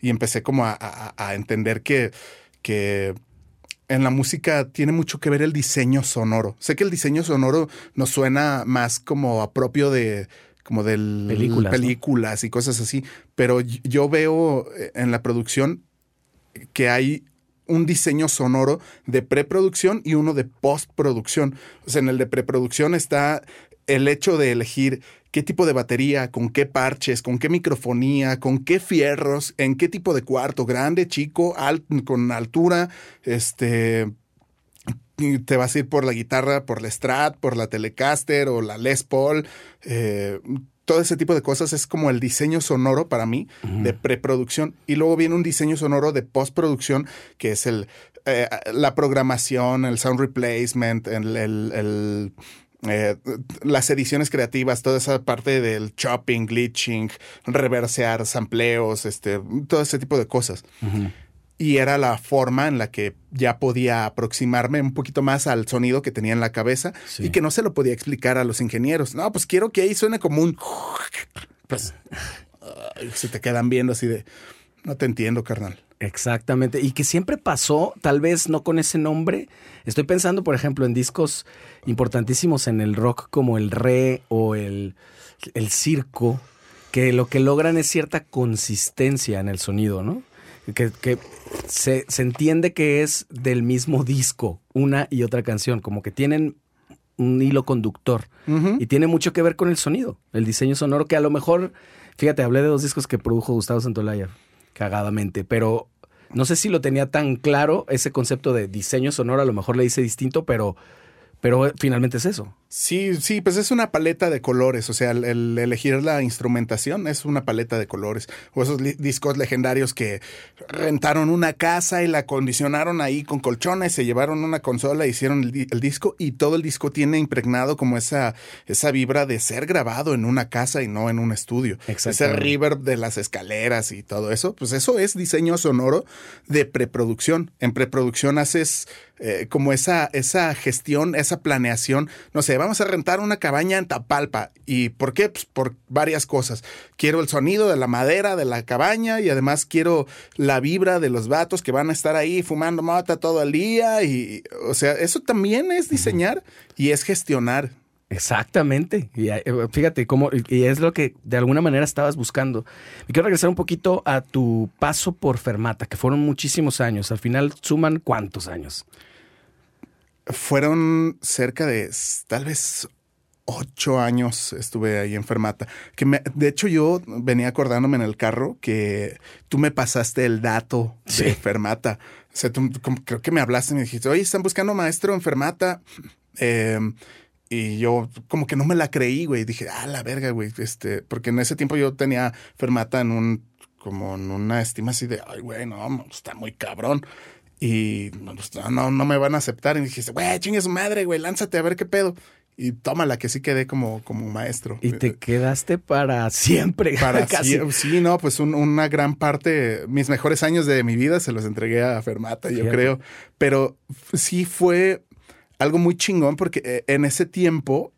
Y empecé como a, a- a entender que, que en la música tiene mucho que ver el diseño sonoro. Sé que el diseño sonoro nos suena más como a propio de como del Películas, ¿no? películas y cosas así, pero yo veo eh, en la producción que hay un diseño sonoro de preproducción y uno de postproducción. O sea, en el de preproducción está el hecho de elegir qué tipo de batería, con qué parches, con qué microfonía, con qué fierros, en qué tipo de cuarto, grande, chico, con altura, este te vas a ir por la guitarra, por la Strat, por la Telecaster o la Les Paul. eh, todo ese tipo de cosas es como el diseño sonoro para mí de preproducción. Y luego viene un diseño sonoro de postproducción, que es el, eh, la programación, el sound replacement, el, el- el, eh, las ediciones creativas, toda esa parte del chopping, glitching, reversear, sampleos, este, todo ese tipo de cosas Ujú. Y era la forma en la que ya podía aproximarme un poquito más al sonido que tenía en la cabeza Sí. y que no se lo podía explicar a los ingenieros. No, pues quiero que ahí suene como un... Pues se te quedan viendo así de... No te entiendo, carnal. Exactamente. Y que siempre pasó, tal vez no con ese nombre. Estoy pensando, por ejemplo, en discos importantísimos en el rock como el re o el, el circo, que lo que logran es cierta consistencia en el sonido, ¿no? Que, que se, se entiende que es del mismo disco, una y otra canción, como que tienen un hilo conductor. Y tiene mucho que ver con el sonido, el diseño sonoro, que a lo mejor, fíjate, hablé de dos discos que produjo Gustavo Santolaya, cagadamente, pero no sé si lo tenía tan claro ese concepto de diseño sonoro, a lo mejor le hice distinto, pero, pero finalmente es eso. Sí, sí, pues es una paleta de colores, o sea, el, el elegir la instrumentación es una paleta de colores. O esos discos legendarios que rentaron una casa y la acondicionaron ahí con colchones, se llevaron una consola, hicieron el, di- el disco y todo el disco tiene impregnado como esa, esa vibra de ser grabado en una casa y no en un estudio. Ese reverb de las escaleras y todo eso, pues eso es diseño sonoro de preproducción. En preproducción haces eh, como esa, esa gestión, esa planeación. No sé, vamos a rentar una cabaña en Tapalpa. ¿Y por qué? Pues por varias cosas. Quiero el sonido de la madera de la cabaña y además quiero la vibra de los vatos que van a estar ahí fumando mota todo el día. Y, o sea, eso también es diseñar y es gestionar. Exactamente. Y eh, fíjate cómo, y- y es lo que de alguna manera estabas buscando. Me quiero regresar un poquito a tu paso por Fermata, que fueron muchísimos años. Al final suman cuántos años. Fueron cerca de tal vez ocho años estuve ahí en Fermata. Que me- de hecho, yo venía acordándome en el carro que tú me pasaste el dato de Sí. Fermata. O sea, tú como- creo que me hablaste y me dijiste, oye, están buscando maestro en Fermata. Em, y yo como que no me la creí, güey. Dije, ah, la verga, güey. Este, porque en ese tiempo yo tenía Fermata en un como en una estima así de, ay, güey, no, está muy cabrón. Y pues, no, no me van a aceptar. Y dijiste, güey, chingue su madre, güey, lánzate a ver qué pedo. Y tómala, que sí quedé como, como maestro. Y te quedaste para siempre. Para siempre. Sí, no, pues una gran parte, mis mejores años de mi vida se los entregué a Fermata, yo creo. Pero sí fue algo muy chingón porque eh, en ese tiempo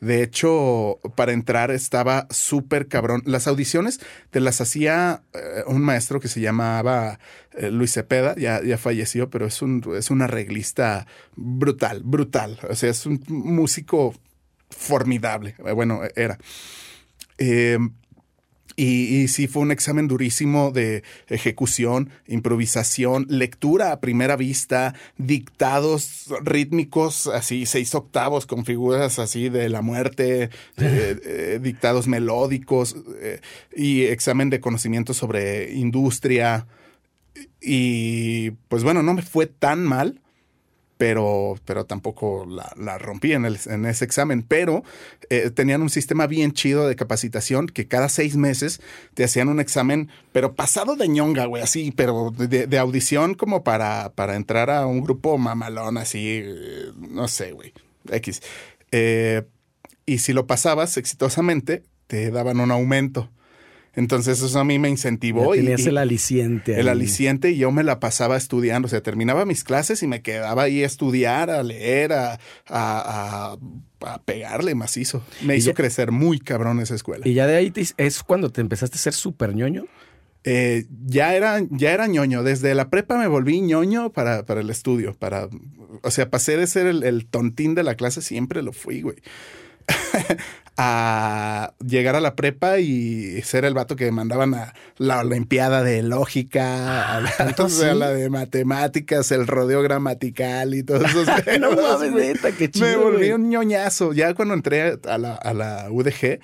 de hecho, para entrar estaba súper cabrón. Las audiciones te las hacía eh, un maestro que se llamaba eh, Luis Cepeda, ya, ya falleció, pero es un, es un arreglista brutal, brutal. O sea, es un músico formidable. Bueno, era. Eh, y, sí fue un examen durísimo de ejecución, improvisación, lectura a primera vista, dictados rítmicos, así seis octavos con figuras así de la muerte, eh, eh, dictados melódicos eh, y examen de conocimiento sobre industria. Y pues bueno, no me fue tan mal pero, pero tampoco la, rompí en, el, en, ese examen. Pero eh, tenían un sistema bien chido de capacitación que cada seis meses te hacían un examen, pero pasado de ñonga, güey, así, pero de, audición como para, para entrar a un grupo mamalón, así, no sé, güey, X. Eh, y si lo pasabas exitosamente, te daban un aumento. Entonces eso a mí me incentivó. Ya tenías el aliciente. El aliciente y yo me la pasaba estudiando. O sea, terminaba mis clases y me quedaba ahí a estudiar, a leer, a, a, pegarle macizo. Me hizo crecer muy cabrón esa escuela. ¿Y ya de ahí es cuando te empezaste a ser súper ñoño? Eh, ya, era, ya era ñoño. Desde la prepa me volví ñoño para, para el estudio. Para, o sea, pasé de ser el, el tontín de la clase, siempre lo fui, güey. a llegar a la prepa y ser el vato que mandaban a la Olimpiada de Lógica, a, la, ah, la de Matemáticas, el rodeo gramatical y todo eso. no mames, neta, qué chido. Me volví un ñoñazo. Ya cuando entré a la, a la UDG eh,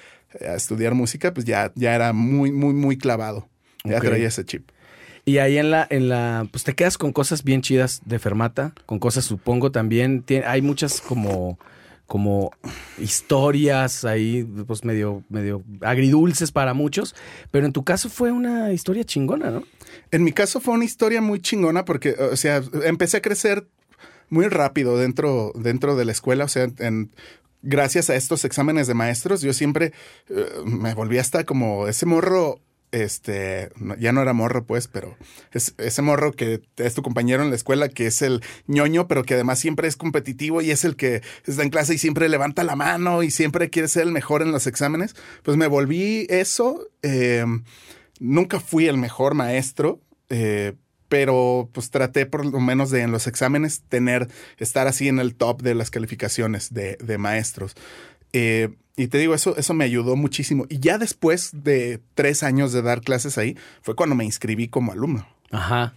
a estudiar música, pues ya, ya era muy, muy, muy clavado. Ya traía ese chip. Y ahí en la, en la, pues te quedas con cosas bien chidas de Fermata, con cosas supongo también. hay muchas como como historias ahí, pues medio, medio agridulces para muchos, pero en tu caso fue una historia chingona, ¿no? En mi caso fue una historia muy chingona porque, o sea, empecé a crecer muy rápido dentro, dentro de la escuela, o sea, gracias a estos exámenes de maestros, yo siempre eh, me volví hasta como ese morro este, ya no era morro, pues, pero es ese morro que es tu compañero en la escuela, que es el ñoño, pero que además siempre es competitivo y es el que está en clase y siempre levanta la mano y siempre quiere ser el mejor en los exámenes. Pues me volví eso. Eh, nunca fui el mejor maestro, eh, pero pues traté por lo menos de en los exámenes tener, estar así en el top de las calificaciones de, de maestros. Eh, y te digo, eso, eso me ayudó muchísimo. Y ya después de tres años de dar clases ahí, fue cuando me inscribí como alumno. Ajá.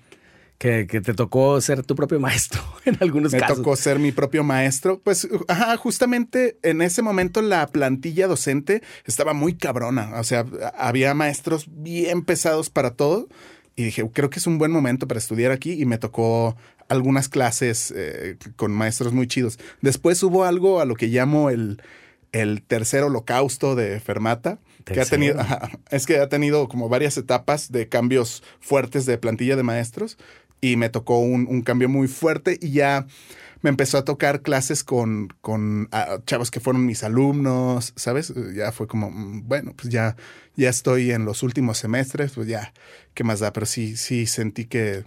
Que, te tocó ser tu propio maestro en algunos casos. Me tocó ser mi propio maestro. Pues, ajá, justamente en ese momento la plantilla docente estaba muy cabrona. O sea, había maestros bien pesados para todo. Y dije, creo que es un buen momento para estudiar aquí. Y me tocó algunas clases eh, con maestros muy chidos. Después hubo algo a lo que llamo el el tercer holocausto de Fermata, que ha tenido, es que ha tenido como varias etapas de cambios fuertes de plantilla de maestros y me tocó un, cambio muy fuerte y ya me empezó a tocar clases con, con chavos que fueron mis alumnos, ¿sabes? Ya fue como, mm, bueno, pues ya, ya estoy en los últimos semestres, pues ya, ¿qué más da? Pero sí, sí sentí que,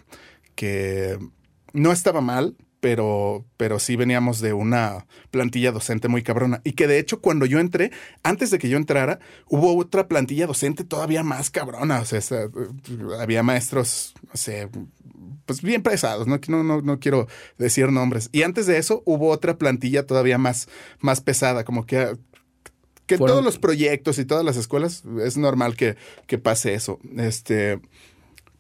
que no estaba mal, pero, pero sí veníamos de una plantilla docente muy cabrona. Y que de hecho, cuando yo entré, antes de que yo entrara, hubo otra plantilla docente todavía más cabrona. O sea, había maestros, no sé, pues bien pesados, no, no, no, quiero decir nombres. Y antes de eso, hubo otra plantilla todavía más, más pesada, como que que todos los proyectos y todas las escuelas es normal que, que pase eso. Este,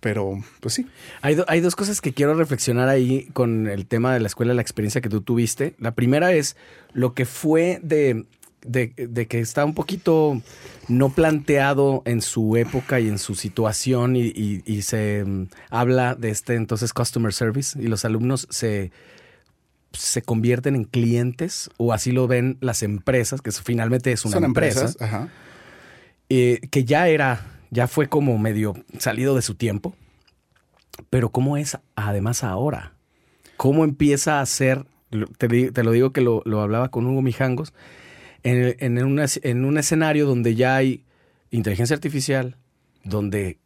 pero, pues sí. Hay, hay, dos cosas que quiero reflexionar ahí con el tema de la escuela, la experiencia que tú tuviste. La primera es lo que fue de, de, que está un poquito no planteado en su época y en su situación y, y, se mm, habla de este entonces customer service y los alumnos se, se convierten en clientes o así lo ven las empresas, que finalmente es una empresa, ajá. Eh, que ya era ya fue como medio salido de su tiempo. Pero ¿cómo es además ahora? ¿Cómo empieza a ser, te, te lo digo que lo, lo, hablaba con Hugo Mijangos, en, en, en un escenario donde ya hay inteligencia artificial, donde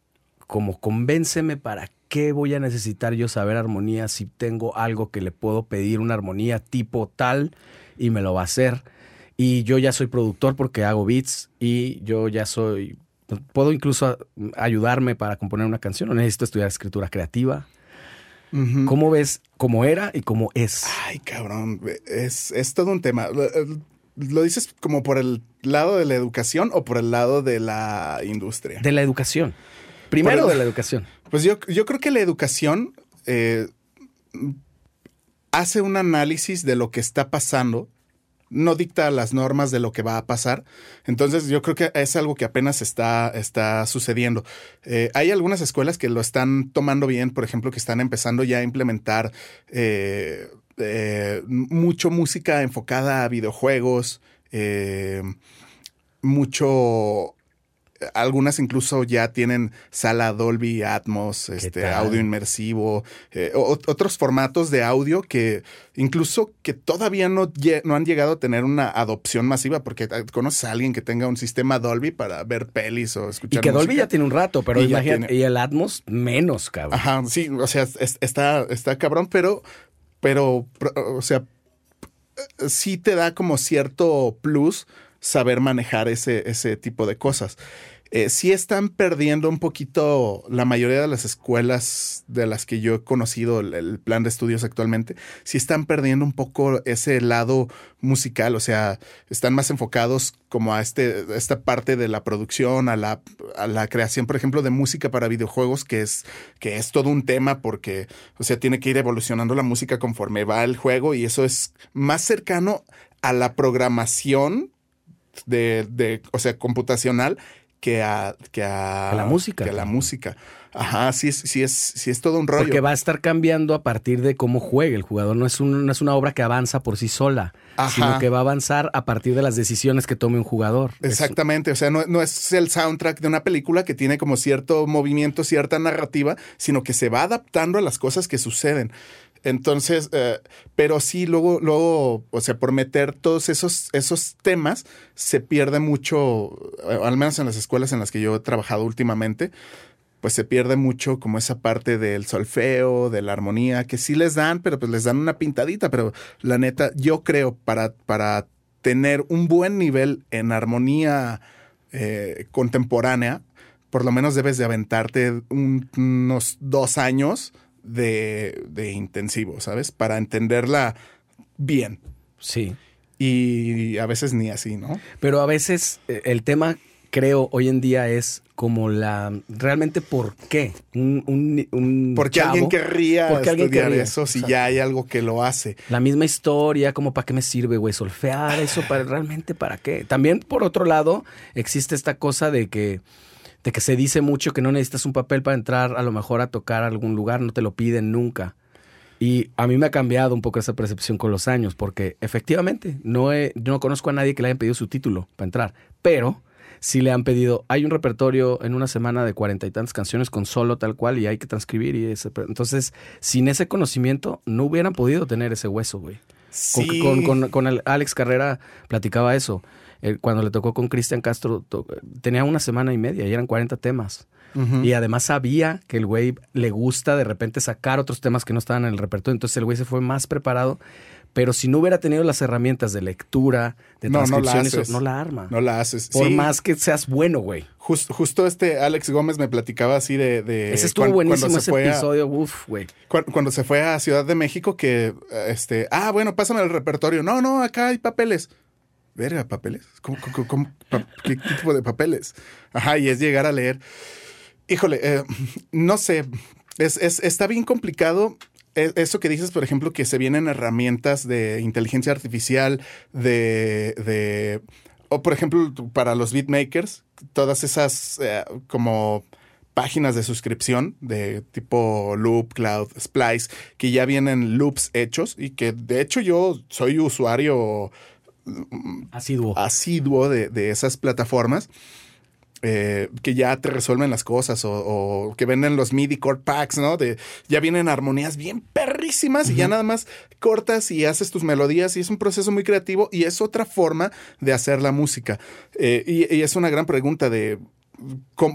como convénceme para qué voy a necesitar yo saber armonía si tengo algo que le puedo pedir una armonía tipo tal y me lo va a hacer. Y yo ya soy productor porque hago beats y yo ya soy puedo incluso ayudarme para componer una canción, no necesito estudiar escritura creativa. ¿Cómo ves cómo era y cómo es? Ay, cabrón, es, es todo un tema. ¿Lo dices como por el lado de la educación o por el lado de la industria? De la educación. Primero de la educación. Pues yo, yo creo que la educación eh, hace un análisis de lo que está pasando no dicta las normas de lo que va a pasar. Entonces yo creo que es algo que apenas está, está sucediendo. Eh, hay algunas escuelas que lo están tomando bien, por ejemplo, que están empezando ya a implementar eh, eh, mucho música enfocada a videojuegos, mucho algunas incluso ya tienen sala Dolby Atmos, este, audio inmersivo, eh, otros formatos de audio que incluso que todavía no, no han llegado a tener una adopción masiva, porque ah, conoces a alguien que tenga un sistema Dolby para ver pelis o escuchar. Y que Dolby ya tiene un rato, pero y imagínate, y el Atmos menos, cabrón. Ajá, sí, o sea, está, está cabrón, pero, pero, o sea, sí te da como cierto plus saber manejar ese, ese tipo de cosas eh, sí están perdiendo un poquito la mayoría de las escuelas de las que yo he conocido el, plan de estudios actualmente, sí están perdiendo un poco ese lado musical, o sea, están más enfocados como a este, esta parte de la producción, a la, a la creación, por ejemplo, de música para videojuegos, que es, que es todo un tema porque, o sea, tiene que ir evolucionando la música conforme va el juego y eso es más cercano a la programación de, de o sea, computacional que a, que a, la música. Que a la música. Ajá, sí es, sí es, sí es todo un rollo. Porque va a estar cambiando a partir de cómo juegue el jugador. No es, un, no es una obra que avanza por sí sola, sino que va a avanzar a partir de las decisiones que tome un jugador. Exactamente. O sea, no, no, es el soundtrack de una película que tiene como cierto movimiento, cierta narrativa, sino que se va adaptando a las cosas que suceden. Entonces, eh, pero sí, luego, luego, o sea, por meter todos esos, esos temas, se pierde mucho, eh, al menos en las escuelas en las que yo he trabajado últimamente, pues se pierde mucho como esa parte del solfeo, de la armonía, que sí les dan, pero pues les dan una pintadita, pero la neta, yo creo para, para tener un buen nivel en armonía eh, contemporánea, por lo menos debes de aventarte unos dos años de, de intensivo, ¿sabes? Para entenderla bien. Sí. Y a veces ni así, ¿no? Pero a veces eh, el tema, creo, hoy en día es como la... Realmente, ¿por qué? Un, un, porque alguien querría porque estudiar alguien eso si ya hay algo que lo hace. La misma historia, como para qué me sirve, güey, solfear eso, para realmente para qué. También, por otro lado, existe esta cosa de que de que se dice mucho que no necesitas un papel para entrar a lo mejor a tocar a algún lugar, no te lo piden nunca. Y a mí me ha cambiado un poco esa percepción con los años, porque efectivamente no, he, no conozco a nadie que le hayan pedido su título para entrar, pero si le han pedido, hay un repertorio en una semana de cuarenta y tantas canciones con solo tal cual y hay que transcribir y ese, entonces sin ese conocimiento no hubieran podido tener ese hueso, güey. Sí. Con, con, con, Alex Carrera platicaba eso cuando le tocó con Cristian Castro, tenía una semana y media y eran 40 temas. Y además sabía que el güey le gusta de repente sacar otros temas que no estaban en el repertorio. Entonces el güey se fue más preparado. Pero si no hubiera tenido las herramientas de lectura, de transcripción, no, no, la arma. No la haces. Por más que seas bueno, güey. justo este Alex Gómez me platicaba así de. ese estuvo buenísimo ese episodio, uf, güey. Cuando, se fue a Ciudad de México, que este. Ah, bueno, pásame el repertorio. No, no, acá hay papeles verga, papeles. ¿Cómo, qué, tipo de papeles? Ajá, y es llegar a leer. Híjole, eh, no sé, es, está bien complicado. E, eso que dices, por ejemplo, que se vienen herramientas de inteligencia artificial, de, de o por ejemplo, para los beatmakers, todas esas eh, como páginas de suscripción de tipo Loop, Cloud, Splice, que ya vienen loops hechos y que de hecho yo soy usuario asiduo, asiduo de, esas plataformas. eh, que ya te resuelven las cosas o, que venden los MIDI chord packs, ¿no? De, ya vienen armonías bien perrísimas y ya nada más cortas y haces tus melodías y es un proceso muy creativo y es otra forma de hacer la música. Eh, y, es una gran pregunta de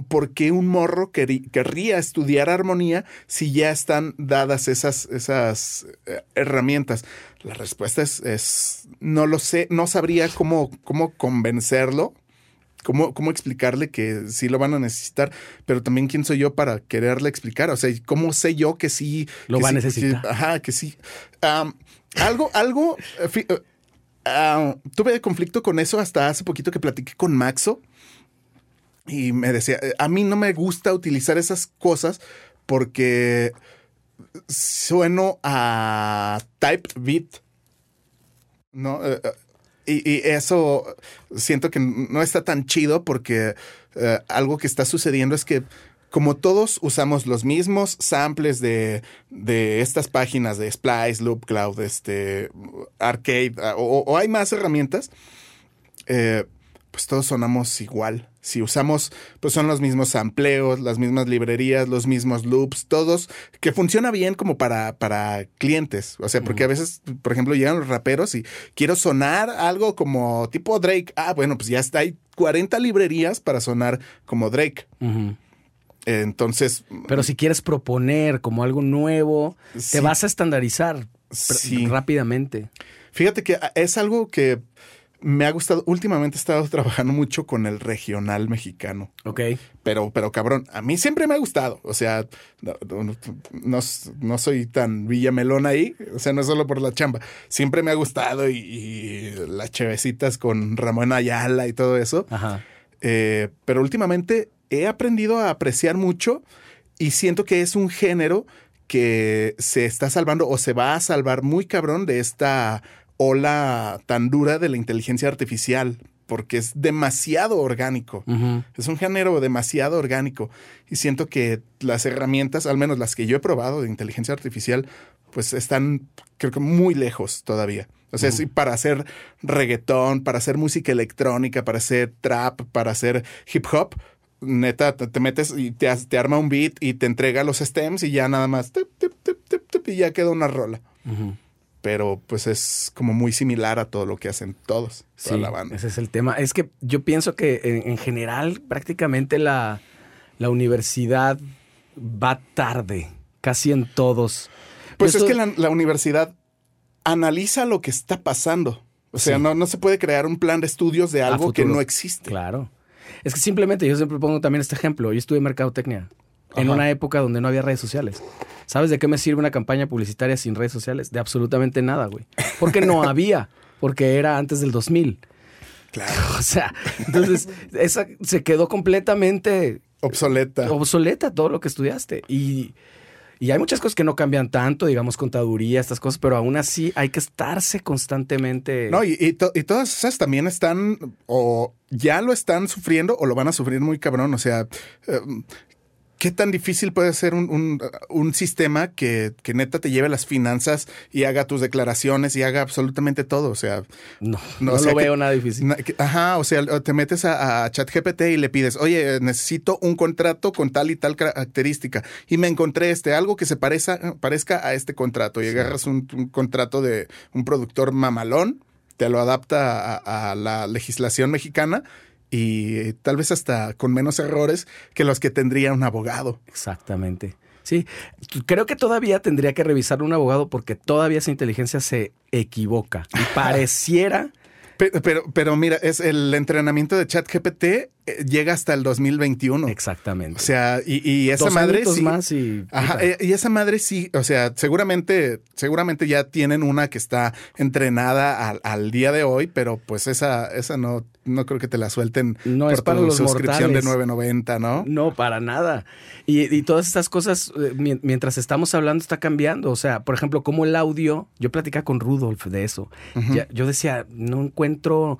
¿por qué un morro querría estudiar armonía si ya están dadas esas, esas eh, herramientas? La respuesta es, es, no lo sé, no sabría cómo, cómo convencerlo ¿Cómo, ¿Cómo explicarle que sí lo van a necesitar? Pero también quién soy yo para quererle explicar. O sea, ¿cómo sé yo que sí lo va a necesitar? ajá, que sí. algo, algo. Eh, tuve conflicto con eso hasta hace poquito que platiqué con Maxo. Y me decía, a mí no me gusta utilizar esas cosas porque sueno a type beat. ¿no? Eh, y, eso siento que no está tan chido porque eh, algo que está sucediendo es que como todos usamos los mismos samples de, estas páginas de Splice, Loop Cloud, este, Arcade, o, hay más herramientas, eh, pues todos sonamos igual. Si usamos, pues son los mismos sampleos, las mismas librerías, los mismos loops, todos, que funciona bien como para, para clientes. O sea, porque a veces, por ejemplo, llegan los raperos y quiero sonar algo como tipo Drake. Ah, bueno, pues ya está, hay 40 librerías para sonar como Drake. Entonces. Pero si quieres proponer como algo nuevo, te vas a estandarizar rápidamente. Fíjate que es algo que me ha gustado, últimamente he estado trabajando mucho con el regional mexicano. Ok. Pero, pero cabrón, a mí siempre me ha gustado. O sea, no, soy tan villamelón ahí. O sea, no es solo por la chamba. Siempre me ha gustado y, las chevecitas con Ramón Ayala y todo eso. Ajá. Eh, pero últimamente he aprendido a apreciar mucho y siento que es un género que se está salvando o se va a salvar muy cabrón de esta ola tan dura de la inteligencia artificial, porque es demasiado orgánico. Es un género demasiado orgánico. Y siento que las herramientas, al menos las que yo he probado de inteligencia artificial, pues están, creo que muy lejos todavía. O sea, para hacer reggaetón, para hacer música electrónica, para hacer trap, para hacer hip hop, neta, te, metes y te, te, arma un beat y te entrega los stems y ya nada más, y ya queda una rola pero pues es como muy similar a todo lo que hacen todos, toda la banda. Ese es el tema. Es que yo pienso que en, general prácticamente la, la, universidad va tarde, casi en todos. Pues es que la, universidad analiza lo que está pasando. O sea, no, no se puede crear un plan de estudios de algo que no existe. Claro. Es que simplemente, yo siempre pongo también este ejemplo. Yo estuve en en una época donde no había redes sociales. ¿Sabes de qué me sirve una campaña publicitaria sin redes sociales? De absolutamente nada, güey. Porque no había, porque era antes del 2000. Claro. O sea, entonces esa se quedó completamente obsoleta. Obsoleta todo lo que estudiaste. Y, y hay muchas cosas que no cambian tanto, digamos, contaduría, estas cosas, pero aún así hay que estarse constantemente. No, y, y, todas esas también están, o ya lo están sufriendo, o lo van a sufrir muy cabrón. O sea, eh, ¿Qué tan difícil puede ser un, un, sistema que, que, neta te lleve las finanzas y haga tus declaraciones y haga absolutamente todo? O sea, no, no, lo veo nada difícil. ajá, o sea, te metes a, ChatGPT y le pides, oye, necesito un contrato con tal y tal característica. Y me encontré este, algo que se parezca, parezca a este contrato. Y agarras un, contrato de un productor mamalón, te lo adapta a, a la legislación mexicana y tal vez hasta con menos errores que los que tendría un abogado. Exactamente. Sí, creo que todavía tendría que revisar un abogado porque todavía esa inteligencia se equivoca y pareciera pero, pero, mira, es el entrenamiento de ChatGPT eh, llega hasta el 2021. Exactamente. O sea, y, esa madre sí. más y, ajá, eh, y esa madre sí, o sea, seguramente, seguramente ya tienen una que está entrenada al, día de hoy, pero pues esa, esa no, no creo que te la suelten no por es para tu suscripción de 9.90, ¿no? No, para nada. Y, todas estas cosas, eh, mientras estamos hablando, está cambiando. O sea, por ejemplo, como el audio, yo platicaba con Rudolf de eso. yo decía, no encuentro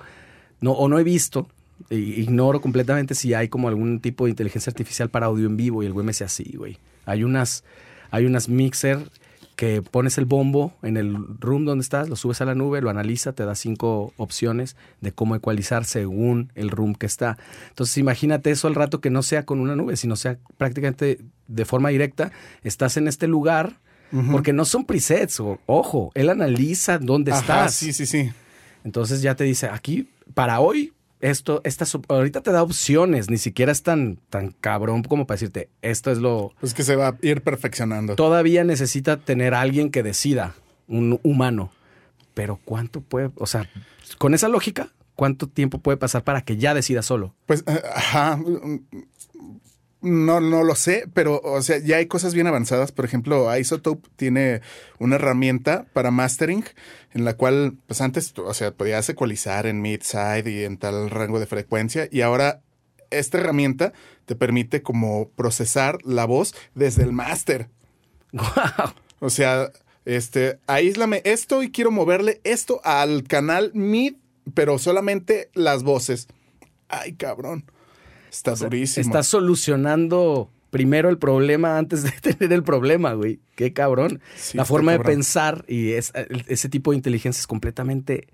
no, o no he visto, ignoro completamente si hay como algún tipo de inteligencia artificial para audio en vivo y el güey me decía así, güey. Hay unas, hay unas mixer que pones el bombo en el room donde estás, lo subes a la nube, lo analiza, te da cinco opciones de cómo ecualizar según el room que está. Entonces imagínate eso al rato que no sea con una nube, sino sea prácticamente de forma directa, estás en este lugar, porque no son presets, ojo, él analiza dónde Ajá, estás. Sí, sí, sí. Entonces ya te dice, aquí, para hoy, esto, estas, ahorita te da opciones, ni siquiera es tan, tan cabrón como para decirte, esto es lo... Pues que se va a ir perfeccionando. Todavía necesita tener alguien que decida, un humano. Pero ¿cuánto puede, o sea, con esa lógica, cuánto tiempo puede pasar para que ya decida solo? Pues, eh, ajá. No, no lo sé, pero o sea, ya hay cosas bien avanzadas. Por ejemplo, Isotope tiene una herramienta para mastering en la cual, pues antes, o sea, podías ecualizar en mid-side y en tal rango de frecuencia. Y ahora esta herramienta te permite como procesar la voz desde el master. Wow. O sea, este, aíslame esto y quiero moverle esto al canal mid, pero solamente las voces. Ay, cabrón. Está durísimo. Estás solucionando primero el problema antes de tener el problema, güey. Qué cabrón. Sí, la forma de pensar y es- ese tipo de inteligencia es completamente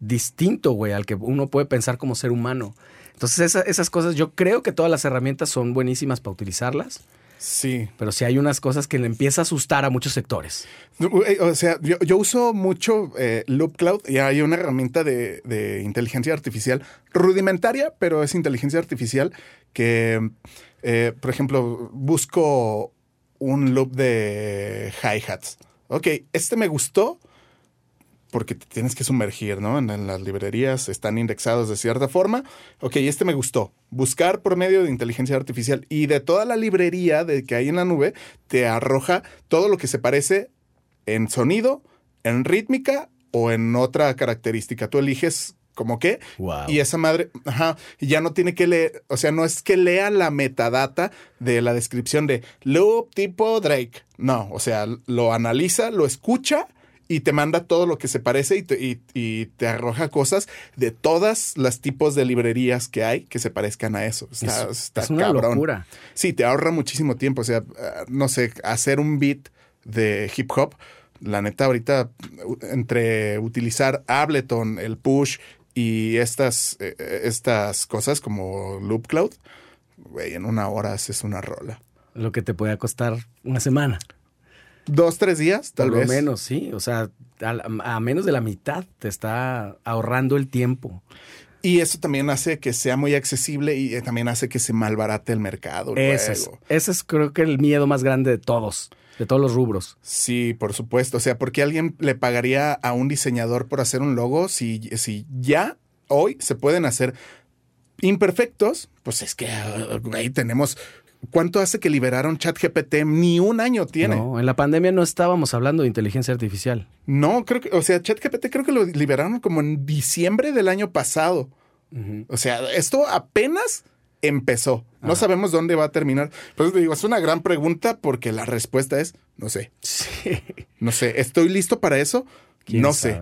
distinto, güey, al que uno puede pensar como ser humano. Entonces, esa- esas cosas, yo creo que todas las herramientas son buenísimas para utilizarlas, Sí. pero sí hay unas cosas que le empieza a asustar a muchos sectores. Eh, O sea, yo, yo uso mucho eh, Loop Cloud y hay una herramienta de, de inteligencia artificial rudimentaria, pero es inteligencia artificial que, eh, por ejemplo, busco un loop de hi-hats. Ok, este me gustó porque te tienes que sumergir, ¿no? En, en las librerías están indexados de cierta forma. Ok, este me gustó. Buscar por medio de inteligencia artificial y de toda la librería de que hay en la nube te arroja todo lo que se parece en sonido, en rítmica o en otra característica. Tú eliges como qué Wow. y esa madre, ajá, y ya no tiene que leer, o sea, no es que lea la metadata de la descripción de loop tipo Drake. No, o sea, lo analiza, lo escucha y te manda todo lo que se parece y te, y- y te arroja cosas de todas las tipos de librerías que hay que se parezcan a eso. Está, es, está es una cabrón. locura. Sí, te ahorra muchísimo tiempo. O sea, no sé, hacer un beat de hip hop, la neta, ahorita, entre utilizar Ableton, el push y estas, eh, eh, estas cosas como Loop Cloud, güey, en una hora haces una rola. Lo que te puede costar una semana. Dos, tres días, tal Por vez. lo menos, sí. O sea, a, a menos de la mitad te está ahorrando el tiempo. Y eso también hace que sea muy accesible y eh, también hace que se malbarate el mercado. Ese es, ese es creo que el miedo más grande de todos, de todos los rubros. Sí, por supuesto. O sea, ¿por qué alguien le pagaría a un diseñador por hacer un logo si, si ya hoy se pueden hacer imperfectos? Pues es que, ah, güey, tenemos... ¿Cuánto hace que liberaron ChatGPT? Ni un año tiene. No. No, en la pandemia no estábamos hablando de inteligencia artificial. creo que, o sea, ChatGPT creo que lo liberaron como en diciembre del año pasado. O sea, esto apenas empezó. No sabemos dónde va a terminar. Pues te digo, es una gran pregunta porque la respuesta es, no sé, Sí. no sé. ¿Estoy listo para eso? ¿Quién No sé.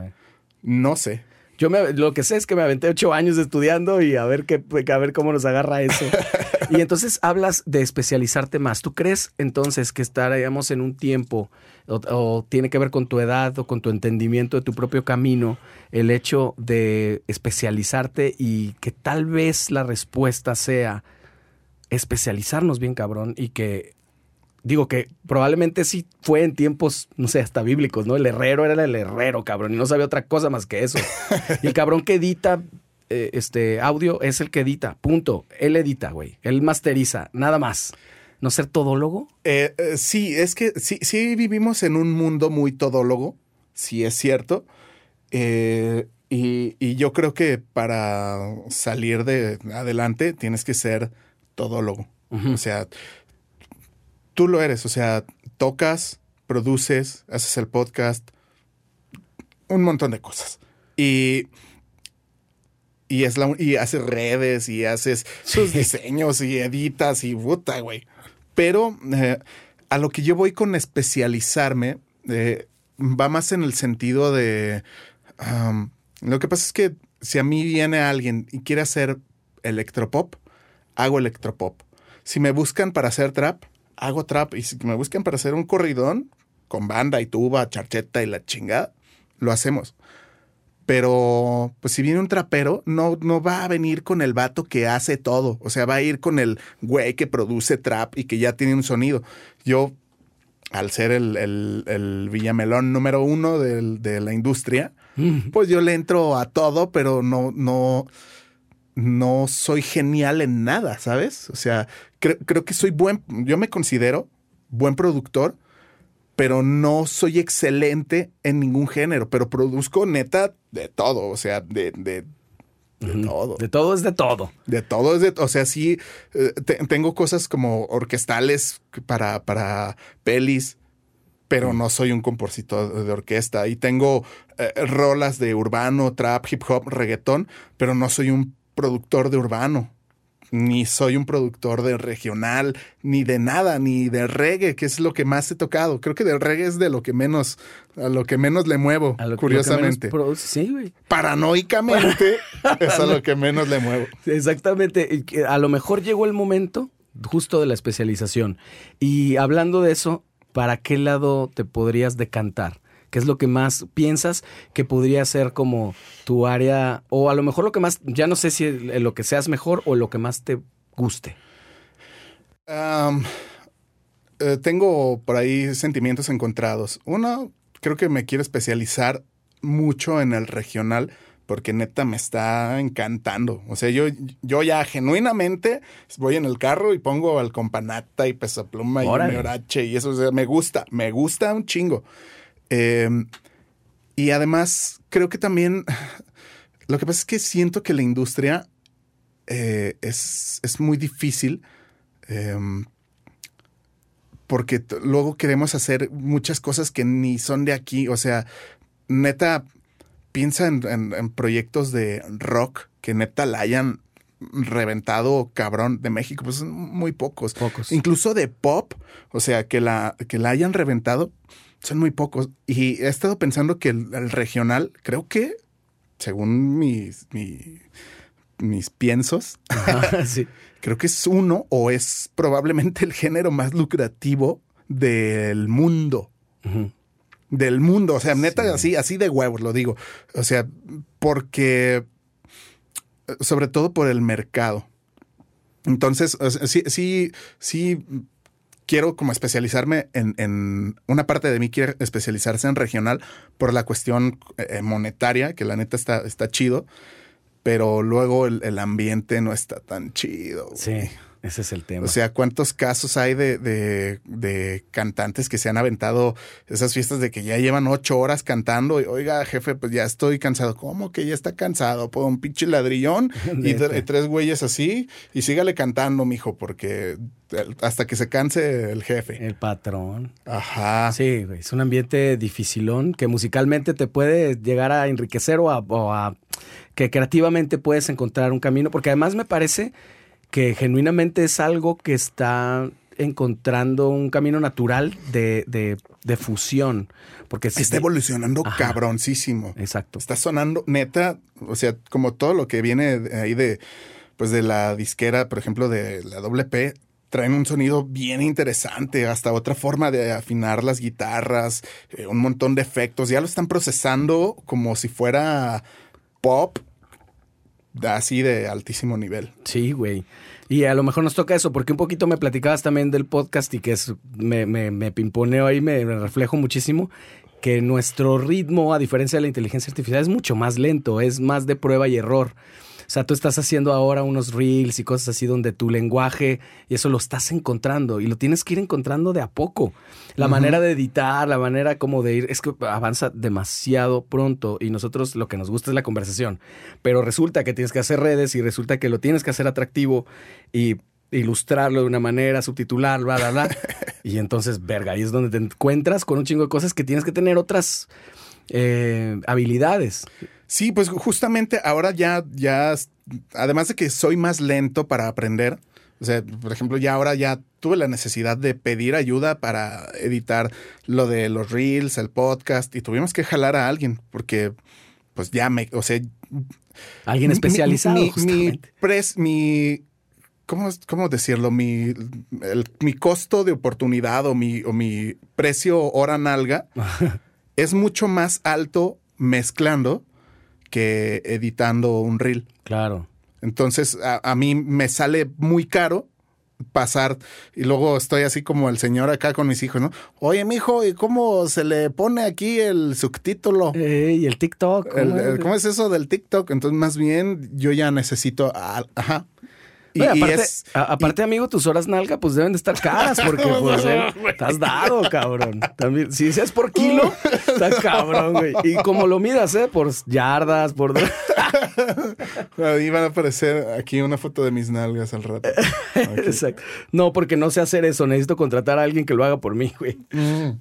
No sé. Yo me, lo que sé es que me aventé ocho años estudiando y a ver qué, a ver cómo nos agarra eso. y entonces hablas de especializarte más. ¿Tú crees entonces que estaríamos en un tiempo o, o tiene que ver con tu edad o con tu entendimiento de tu propio camino el hecho de especializarte y que tal vez la respuesta sea especializarnos bien cabrón y que digo que probablemente sí fue en tiempos, no sé, hasta bíblicos, ¿no? El herrero era el herrero, cabrón, y no sabía otra cosa más que eso. y el cabrón que edita eh, este audio es el que edita, punto. Él edita, güey. Él masteriza, nada más. ¿No ser todólogo? Eh, eh, sí, es que sí, sí vivimos en un mundo muy todólogo, sí es cierto. Eh, y, y yo creo que para salir de adelante tienes que ser todólogo. O sea, tú lo eres, o sea, tocas, produces, haces el podcast, un montón de cosas. Y, y, es la, y haces redes y haces sus diseños y editas y puta, güey. Pero eh, a lo que yo voy con especializarme eh, va más en el sentido de... um, lo que pasa es que si a mí viene alguien y quiere hacer electropop, hago electropop. Si me buscan para hacer trap, hago trap. Y si me buscan para hacer un corridón, con banda y tuba, charcheta y la chingada, lo hacemos. Pero, pues si viene un trapero, no, no va a venir con el vato que hace todo. O sea, va a ir con el güey que produce trap y que ya tiene un sonido. Yo, al ser el, el, el Villamelón número uno del- de la industria, pues yo le entro a todo, pero no, no, no soy genial en nada, ¿sabes? O sea, cre- creo que soy buen, yo me considero buen productor, pero no soy excelente en ningún género, pero produzco neta de todo, o sea, de, de, de todo. De todo es de todo. De todo es de, o sea, sí, eh, te- tengo cosas como orquestales para, para pelis, pero no soy un compositor de orquesta. Y tengo eh, rolas de urbano, trap, hip hop, reggaetón, pero no soy un productor de urbano. Ni soy un productor de regional, ni de nada, ni de reggae, que es lo que más he tocado. Creo que del reggae es de lo que menos, a lo que menos le muevo, A lo- lo que curiosamente. menos sí, güey. Paranoicamente es a lo que menos le muevo. Exactamente. A lo mejor llegó el momento justo de la especialización. Y hablando de eso, ¿para qué lado te podrías decantar? ¿Qué es lo que más piensas que podría ser como tu área? O a lo mejor lo que más, ya no sé si lo que seas mejor o lo que más te guste. Eh, tengo por ahí sentimientos encontrados. Uno, creo que me quiero especializar mucho en el regional porque neta me está encantando. O sea, yo, yo ya genuinamente voy en el carro y pongo al companata y pesapluma y meorache y eso, o sea, me gusta, me gusta un chingo. Em, y además, creo que también, lo que pasa es que siento que la industria eh, es, es muy difícil em, porque luego queremos hacer muchas cosas que ni son de aquí. O sea, neta, piensa en, en- en proyectos de rock que neta la hayan reventado cabrón de México, pues son muy pocos. Pocos. Incluso de pop, o sea, que la, que la hayan reventado, son muy pocos. Y he estado pensando que el, el regional, creo que, según mis, mi- mis piensos, sí. creo que es uno o es probablemente el género más lucrativo del mundo. Del mundo. O sea, neta, Sí. así, así de huevos lo digo. O sea, porque. Sobre todo por el mercado. Entonces, sí, sí, sí quiero como especializarme en, en- una parte de mí quiere especializarse en regional por la cuestión eh, monetaria, que la neta está, está chido, pero luego el, el ambiente no está tan chido. Sí, ese es el tema. O sea, ¿cuántos casos hay de, de- de cantantes que se han aventado esas fiestas de que ya llevan ocho horas cantando? Y, Oiga, jefe, pues ya estoy cansado. ¿Cómo que ya está cansado? Pues un pinche ladrillón y, tres güeyes así. Y sígale cantando, mijo, porque hasta que se canse el jefe. el patrón. Ajá. Sí, güey, es un ambiente dificilón que musicalmente te puede llegar a enriquecer o a, o a- que creativamente puedes encontrar un camino, porque además me parece que genuinamente es algo que está encontrando un camino natural de, de- de fusión, porque si Está evolucionando Ajá. cabroncísimo. Exacto. Está sonando neta, o sea, como todo lo que viene de ahí de, pues de la disquera, por ejemplo, de la WP, traen un sonido bien interesante, hasta otra forma de afinar las guitarras, eh, un montón de efectos, ya lo están procesando como si fuera pop, así de altísimo nivel. Sí, güey. Y a lo mejor nos toca eso, porque un poquito me platicabas también del podcast y que me, me, me pimponeo ahí, me reflejo muchísimo, que nuestro ritmo, a diferencia de la inteligencia artificial, es mucho más lento, es más de prueba y error. O sea, tú estás haciendo ahora unos reels y cosas así donde tu lenguaje y eso lo estás encontrando y lo tienes que ir encontrando de a poco. La manera de editar, la manera como de ir, es que avanza demasiado pronto y nosotros lo que nos gusta es la conversación. Pero resulta que tienes que hacer redes y resulta que lo tienes que hacer atractivo y ilustrarlo de una manera, subtitular, bla, bla, bla. y entonces, verga, ahí es donde te encuentras con un chingo de cosas que tienes que tener otras eh, habilidades. Sí, pues justamente ahora ya, ya, además de que soy más lento para aprender, o sea, por ejemplo, ya ahora ya tuve la necesidad de pedir ayuda para editar lo de los reels, el podcast, y tuvimos que jalar a alguien, porque pues ya me, o sea, Alguien especializado, mi, mi, justamente. pres- mi ¿cómo, cómo decirlo? Mi, mi costo de oportunidad o mi, o mi precio hora nalga es mucho más alto mezclando que editando un reel. Claro. Entonces, a, mí me sale muy caro pasar y luego estoy así como el señor acá con mis hijos, ¿no? Oye, mijo, ¿y cómo se le pone aquí el subtítulo? y el TikTok. ¿cómo, es? eso del TikTok? Entonces, más bien, yo ya necesito, ajá, aparte, amigo, tus horas nalga pues deben de estar caras porque pues eh, estás dado, cabrón. También, si es por kilo, está cabrón, güey. Y como lo miras, ¿eh? Por yardas, por... Ahí van a aparecer aquí una foto de mis nalgas al rato. Exacto. No, porque no sé hacer eso. Necesito contratar a alguien que lo haga por mí, güey. Mm.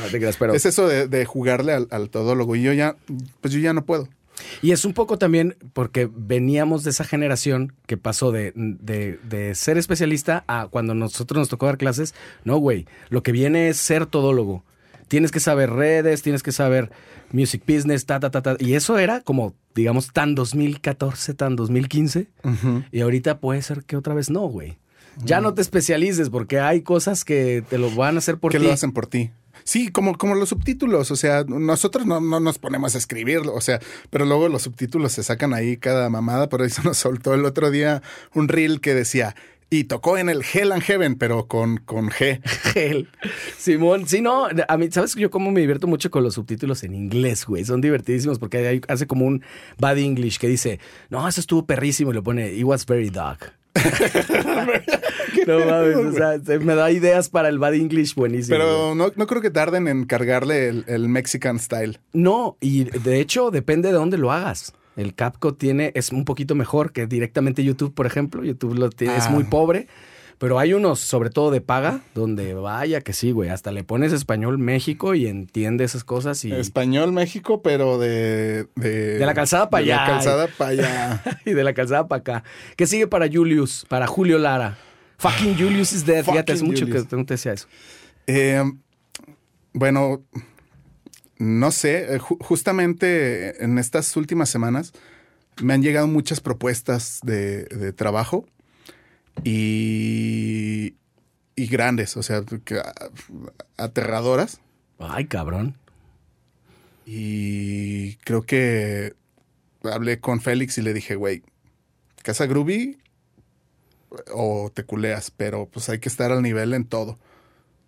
No te creas, pero... Es eso de, jugarle al, al todólogo. Y yo ya, pues yo ya no puedo. Y es un poco también porque veníamos de esa generación que pasó de, ser especialista a cuando nosotros nos tocó dar clases. No, güey, lo que viene es ser todólogo. Tienes que saber redes, tienes que saber music business, ta, ta, ta, ta. Y eso era como, digamos, tan 2014, tan 2015. Y ahorita puede ser que otra vez no, güey. Ya no te especialices porque hay cosas que te lo van a hacer por ti. Que lo hacen por ti. Sí, como, como los subtítulos, o sea, nosotros no, nos ponemos a escribirlo, o sea, pero luego los subtítulos se sacan ahí cada mamada, por eso nos soltó el otro día un reel que decía, y tocó en el Hell and Heaven, pero con, con G. Hell. Simón, sí, no, a mí, ¿sabes yo cómo me divierto mucho con los subtítulos en inglés, güey? Son divertidísimos porque hace como un bad English que dice, no, eso estuvo perrísimo y lo pone, it was very dark. no mames, o sea, me da ideas para el bad English buenísimo. Pero no, creo que tarden en cargarle el, Mexican style. No, y de hecho depende de dónde lo hagas. El CapCut tiene, es un poquito mejor que directamente YouTube, por ejemplo. YouTube lo tiene, es muy ah. pobre. Pero hay unos, sobre todo de paga, donde vaya que sí, güey. Hasta le pones español México y entiende esas cosas. Y... Español México, pero de. De, la calzada para allá. De la calzada para allá. y de la calzada para acá. ¿Qué sigue para Julius? Para Julio Lara. Fucking Julius is dead. Fíjate, es mucho que no te decía eso. Eh, bueno, no sé. Eh, justamente en estas últimas semanas me han llegado muchas propuestas de, de trabajo y, y grandes, o sea, aterradoras. Ay, cabrón. Y creo que hablé con Félix y le dije, güey, Casa Groovy o te culeas, pero pues hay que estar al nivel en todo.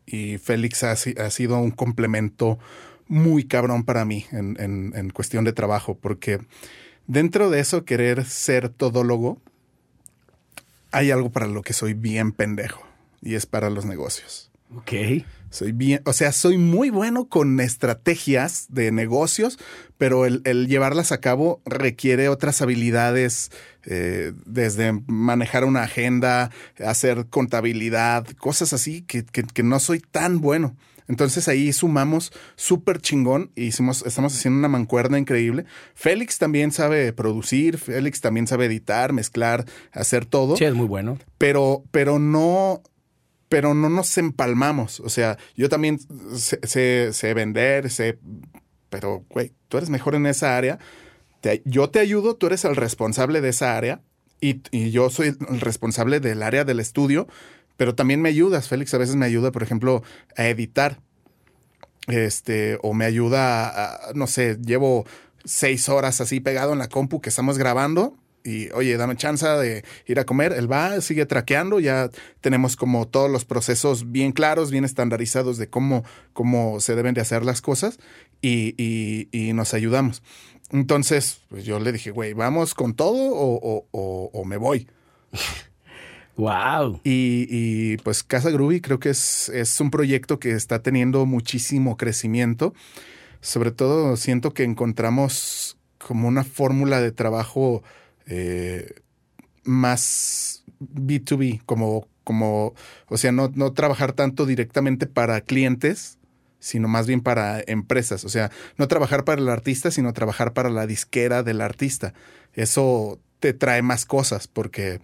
Y Félix ha, ha sido un complemento muy cabrón para mí en, en, en, cuestión de trabajo, porque dentro de eso querer ser todólogo, hay algo para lo que soy bien pendejo y es para los negocios. Ok. Soy bien, o sea, soy muy bueno con estrategias de negocios, pero el, llevarlas a cabo requiere otras habilidades, eh, desde manejar una agenda, hacer contabilidad, cosas así que, que no soy tan bueno. Entonces ahí sumamos súper chingón y hicimos, estamos haciendo una mancuerna increíble. Félix también sabe producir, Félix también sabe editar, mezclar, hacer todo. Sí, es muy bueno. Pero, pero no, pero no nos empalmamos. O sea, yo también sé, sé, vender, sé, pero, güey, tú eres mejor en esa área. yo te ayudo, tú eres el responsable de esa área y, y, yo soy el responsable del área del estudio pero también me ayudas. Félix a veces me ayuda, por ejemplo, a editar. Este, o me ayuda a, no sé, llevo seis horas así pegado en la compu que estamos grabando y oye, dame chance de ir a comer. Él va, sigue traqueando, ya tenemos como todos los procesos bien claros, bien estandarizados de cómo, cómo se deben de hacer las cosas y, y, nos ayudamos. Entonces, pues yo le dije, güey, ¿vamos con todo o, o, o me voy? Wow. Y, pues Casa Groovy creo que es, es un proyecto que está teniendo muchísimo crecimiento. Sobre todo siento que encontramos como una fórmula de trabajo eh, más B2B, como, como, o sea, no, no trabajar tanto directamente para clientes, sino más bien para empresas. O sea, no trabajar para el artista, sino trabajar para la disquera del artista. Eso te trae más cosas porque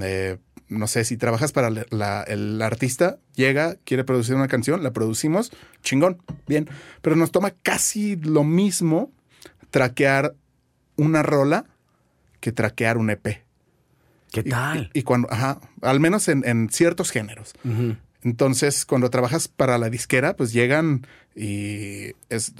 eh, no sé, si trabajas para el artista, llega, quiere producir una canción, la producimos, chingón, bien. Pero nos toma casi lo mismo traquear una rola que traquear un EP. ¿Qué tal? Y, y cuando, ajá, al menos en, en ciertos géneros. Entonces, cuando trabajas para la disquera, pues llegan y es,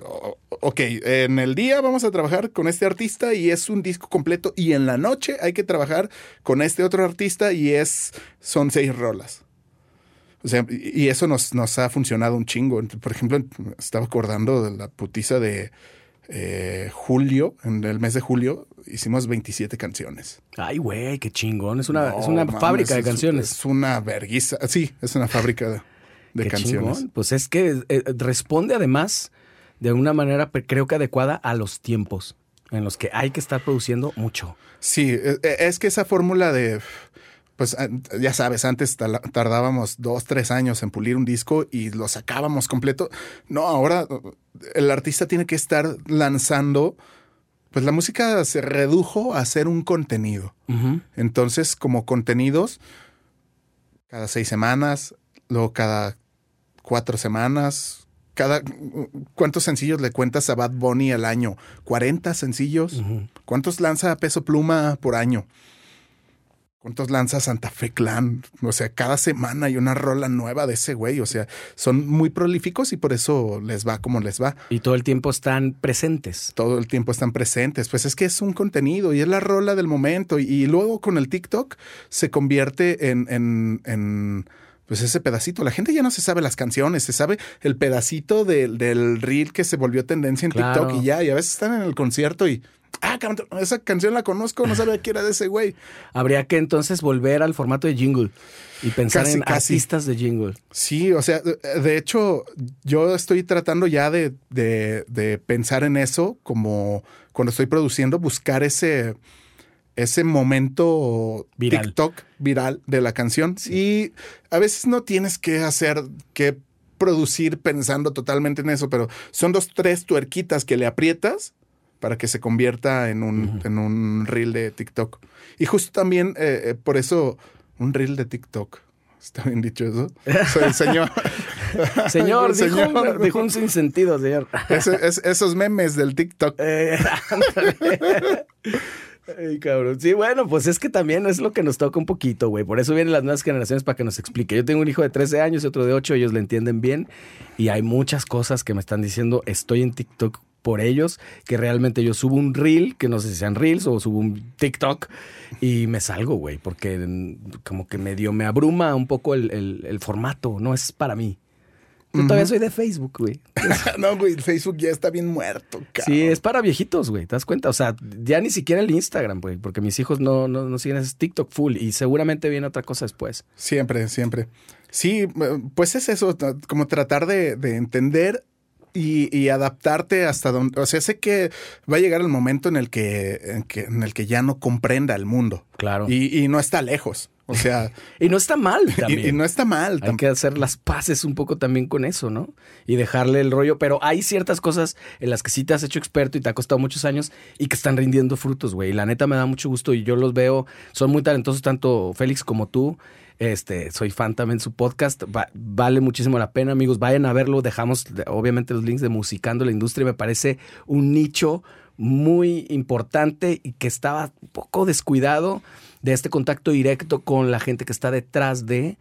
ok, en el día vamos a trabajar con este artista y es un disco completo y en la noche hay que trabajar con este otro artista y es, son seis rolas. O sea, y y eso nos, nos ha funcionado un chingo. Por ejemplo, estaba acordando de la putiza de eh, julio, en el mes de julio, hicimos 27 canciones. Ay, güey, qué chingón. Es una, No, es una mames, fábrica de es- canciones. Es una verguiza. Sí, es una fábrica de, de Qué canciones. chingón. Pues es que eh, responde además de una manera, creo que adecuada a los tiempos en los que hay que estar produciendo mucho. Sí, e- e- es que esa fórmula de, pues ya sabes, antes tardábamos dos, tres años en pulir un disco y lo sacábamos completo. No, ahora uh, el artista tiene que estar lanzando, pues la música se redujo a ser un contenido. Entonces, como contenidos, cada seis semanas, luego cada cuatro semanas. Cada, ¿Cuántos sencillos le cuentas a Bad Bunny al año? ¿40 sencillos? ¿Cuántos lanza Peso Pluma por año? ¿Cuántos lanza Santa Fe Clan? O sea, cada semana hay una rola nueva de ese güey. O sea, son muy prolíficos y por eso les va como les va. Y todo el tiempo están presentes. Todo el tiempo están presentes. Pues es que es un contenido y es la rola del momento. Y, y luego con el TikTok se convierte en, en, en, pues ese pedacito. La gente ya no se sabe las canciones, se sabe el pedacito del, del reel que se volvió tendencia en Claro. TikTok y ya. Y a veces están en el concierto y. Ah, esa canción la conozco, no sabía que era de ese güey. Habría que entonces volver al formato de jingle y pensar Casi, en casi. artistas de jingle. Sí, o sea, de- hecho, yo estoy tratando ya de, de- de pensar en eso como cuando estoy produciendo, buscar ese, ese momento Viral. TikTok viral de la canción. Y a veces no tienes que hacer, que producir pensando totalmente en eso, pero son dos, tres tuerquitas que le aprietas para que se convierta en un, en un reel de TikTok. Y justo también, eh, eh, por eso, un reel de TikTok. ¿Está bien dicho eso? Soy el señor. Señor, dijo, Señor. Un, dijo un sinsentido, señor. Es- esos memes del TikTok. Eh. Ay, cabrón. Sí, bueno, pues es que también es lo que nos toca un poquito, güey. Por eso vienen las nuevas generaciones para que nos explique. Yo tengo un hijo de 13 años y otro de 8, ellos le entienden bien. Y hay muchas cosas que me están diciendo, estoy en TikTok por ellos, que realmente yo subo un reel, que no sé si sean reels o subo un TikTok y me salgo, güey, porque como que medio me abruma un poco el, el- el formato, no es para mí. Yo todavía soy de Facebook, güey. no, güey, el Facebook ya está bien muerto, cabrón. Sí, es para viejitos, güey, ¿te das cuenta? O sea, ya ni siquiera el Instagram, güey, porque mis hijos no, no, no siguen ese TikTok full y seguramente viene otra cosa después. Siempre, siempre. Sí, eh, pues es eso, como tratar de, de entender y, y adaptarte hasta donde. O sea, sé que va a llegar el momento en el que, en que, en el que ya no comprenda el mundo. Claro. Y, y no está lejos. O sea, Y no está mal también. y, y no está mal. Hay que hacer las paces un poco también con eso, ¿no? Y dejarle el rollo. Pero hay ciertas cosas en las que sí te has hecho experto y te ha costado muchos años y que están rindiendo frutos, güey. Y la neta me da mucho gusto y yo los veo. Son muy talentosos, tanto Félix como tú. Este, soy fan también de su podcast. Va- vale muchísimo la pena, amigos. Vayan a verlo. Dejamos, de- obviamente, los links de Musicando la Industria. Me parece un nicho muy importante y que estaba un poco descuidado de este contacto directo con la gente que está detrás de.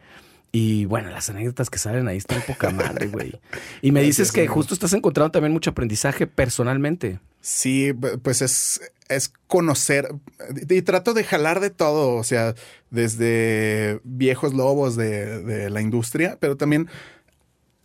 Y bueno, las anécdotas que salen ahí están poca madre, güey. Y me dices que justo estás encontrando también mucho aprendizaje personalmente. Sí, pues es, es conocer y trato de jalar de todo, o sea, desde viejos lobos de, de la industria, pero también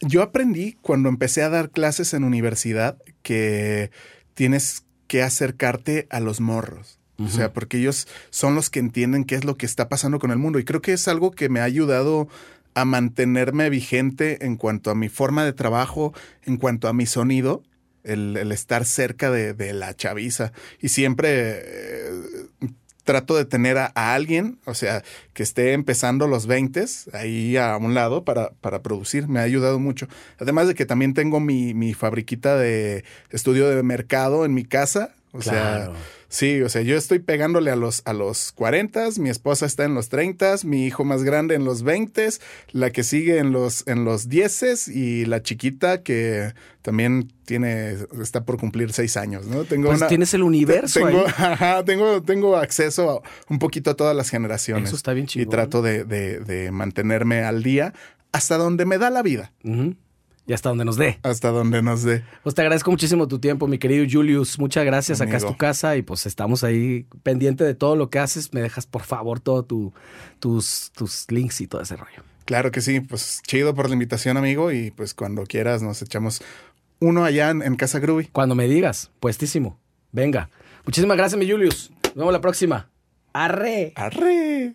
yo aprendí cuando empecé a dar clases en universidad que tienes que acercarte a los morros. O sea, porque ellos son los que entienden qué es lo que está pasando con el mundo. Y creo que es algo que me ha ayudado a mantenerme vigente en cuanto a mi forma de trabajo, en cuanto a mi sonido, el, estar cerca de, de la chaviza. Y siempre eh, trato de tener a, a alguien, o sea, que esté empezando los 20 ahí a un lado para, para producir. Me ha ayudado mucho. Además de que también tengo mi, mi fabriquita de estudio de mercado en mi casa. O sea, sí, o sea, yo estoy pegándole a los, a los 40, mi esposa está en los 30, mi hijo más grande en los 20, la que sigue en los, en los 10 y la chiquita que también tiene, está por cumplir 6 años, ¿no? Tengo pues tienes el universo tengo, tengo, tengo acceso un poquito a todas las generaciones. Eso está bien chido. Y trato de, de, mantenerme al día hasta donde me da la vida. Y hasta donde nos dé. Hasta donde nos dé. Pues te agradezco muchísimo tu tiempo, mi querido Julius. Muchas gracias. Acá es tu casa y pues estamos ahí pendiente de todo lo que haces. Me dejas, por favor, todos tu, tus, tus links y todo ese rollo. Claro que sí. Pues chido por la invitación, amigo. Y pues cuando quieras nos echamos uno allá en, Casa Groovy. Cuando me digas, puestísimo. Venga. Muchísimas gracias, mi Julius. Nos vemos la próxima. Arre. Arre.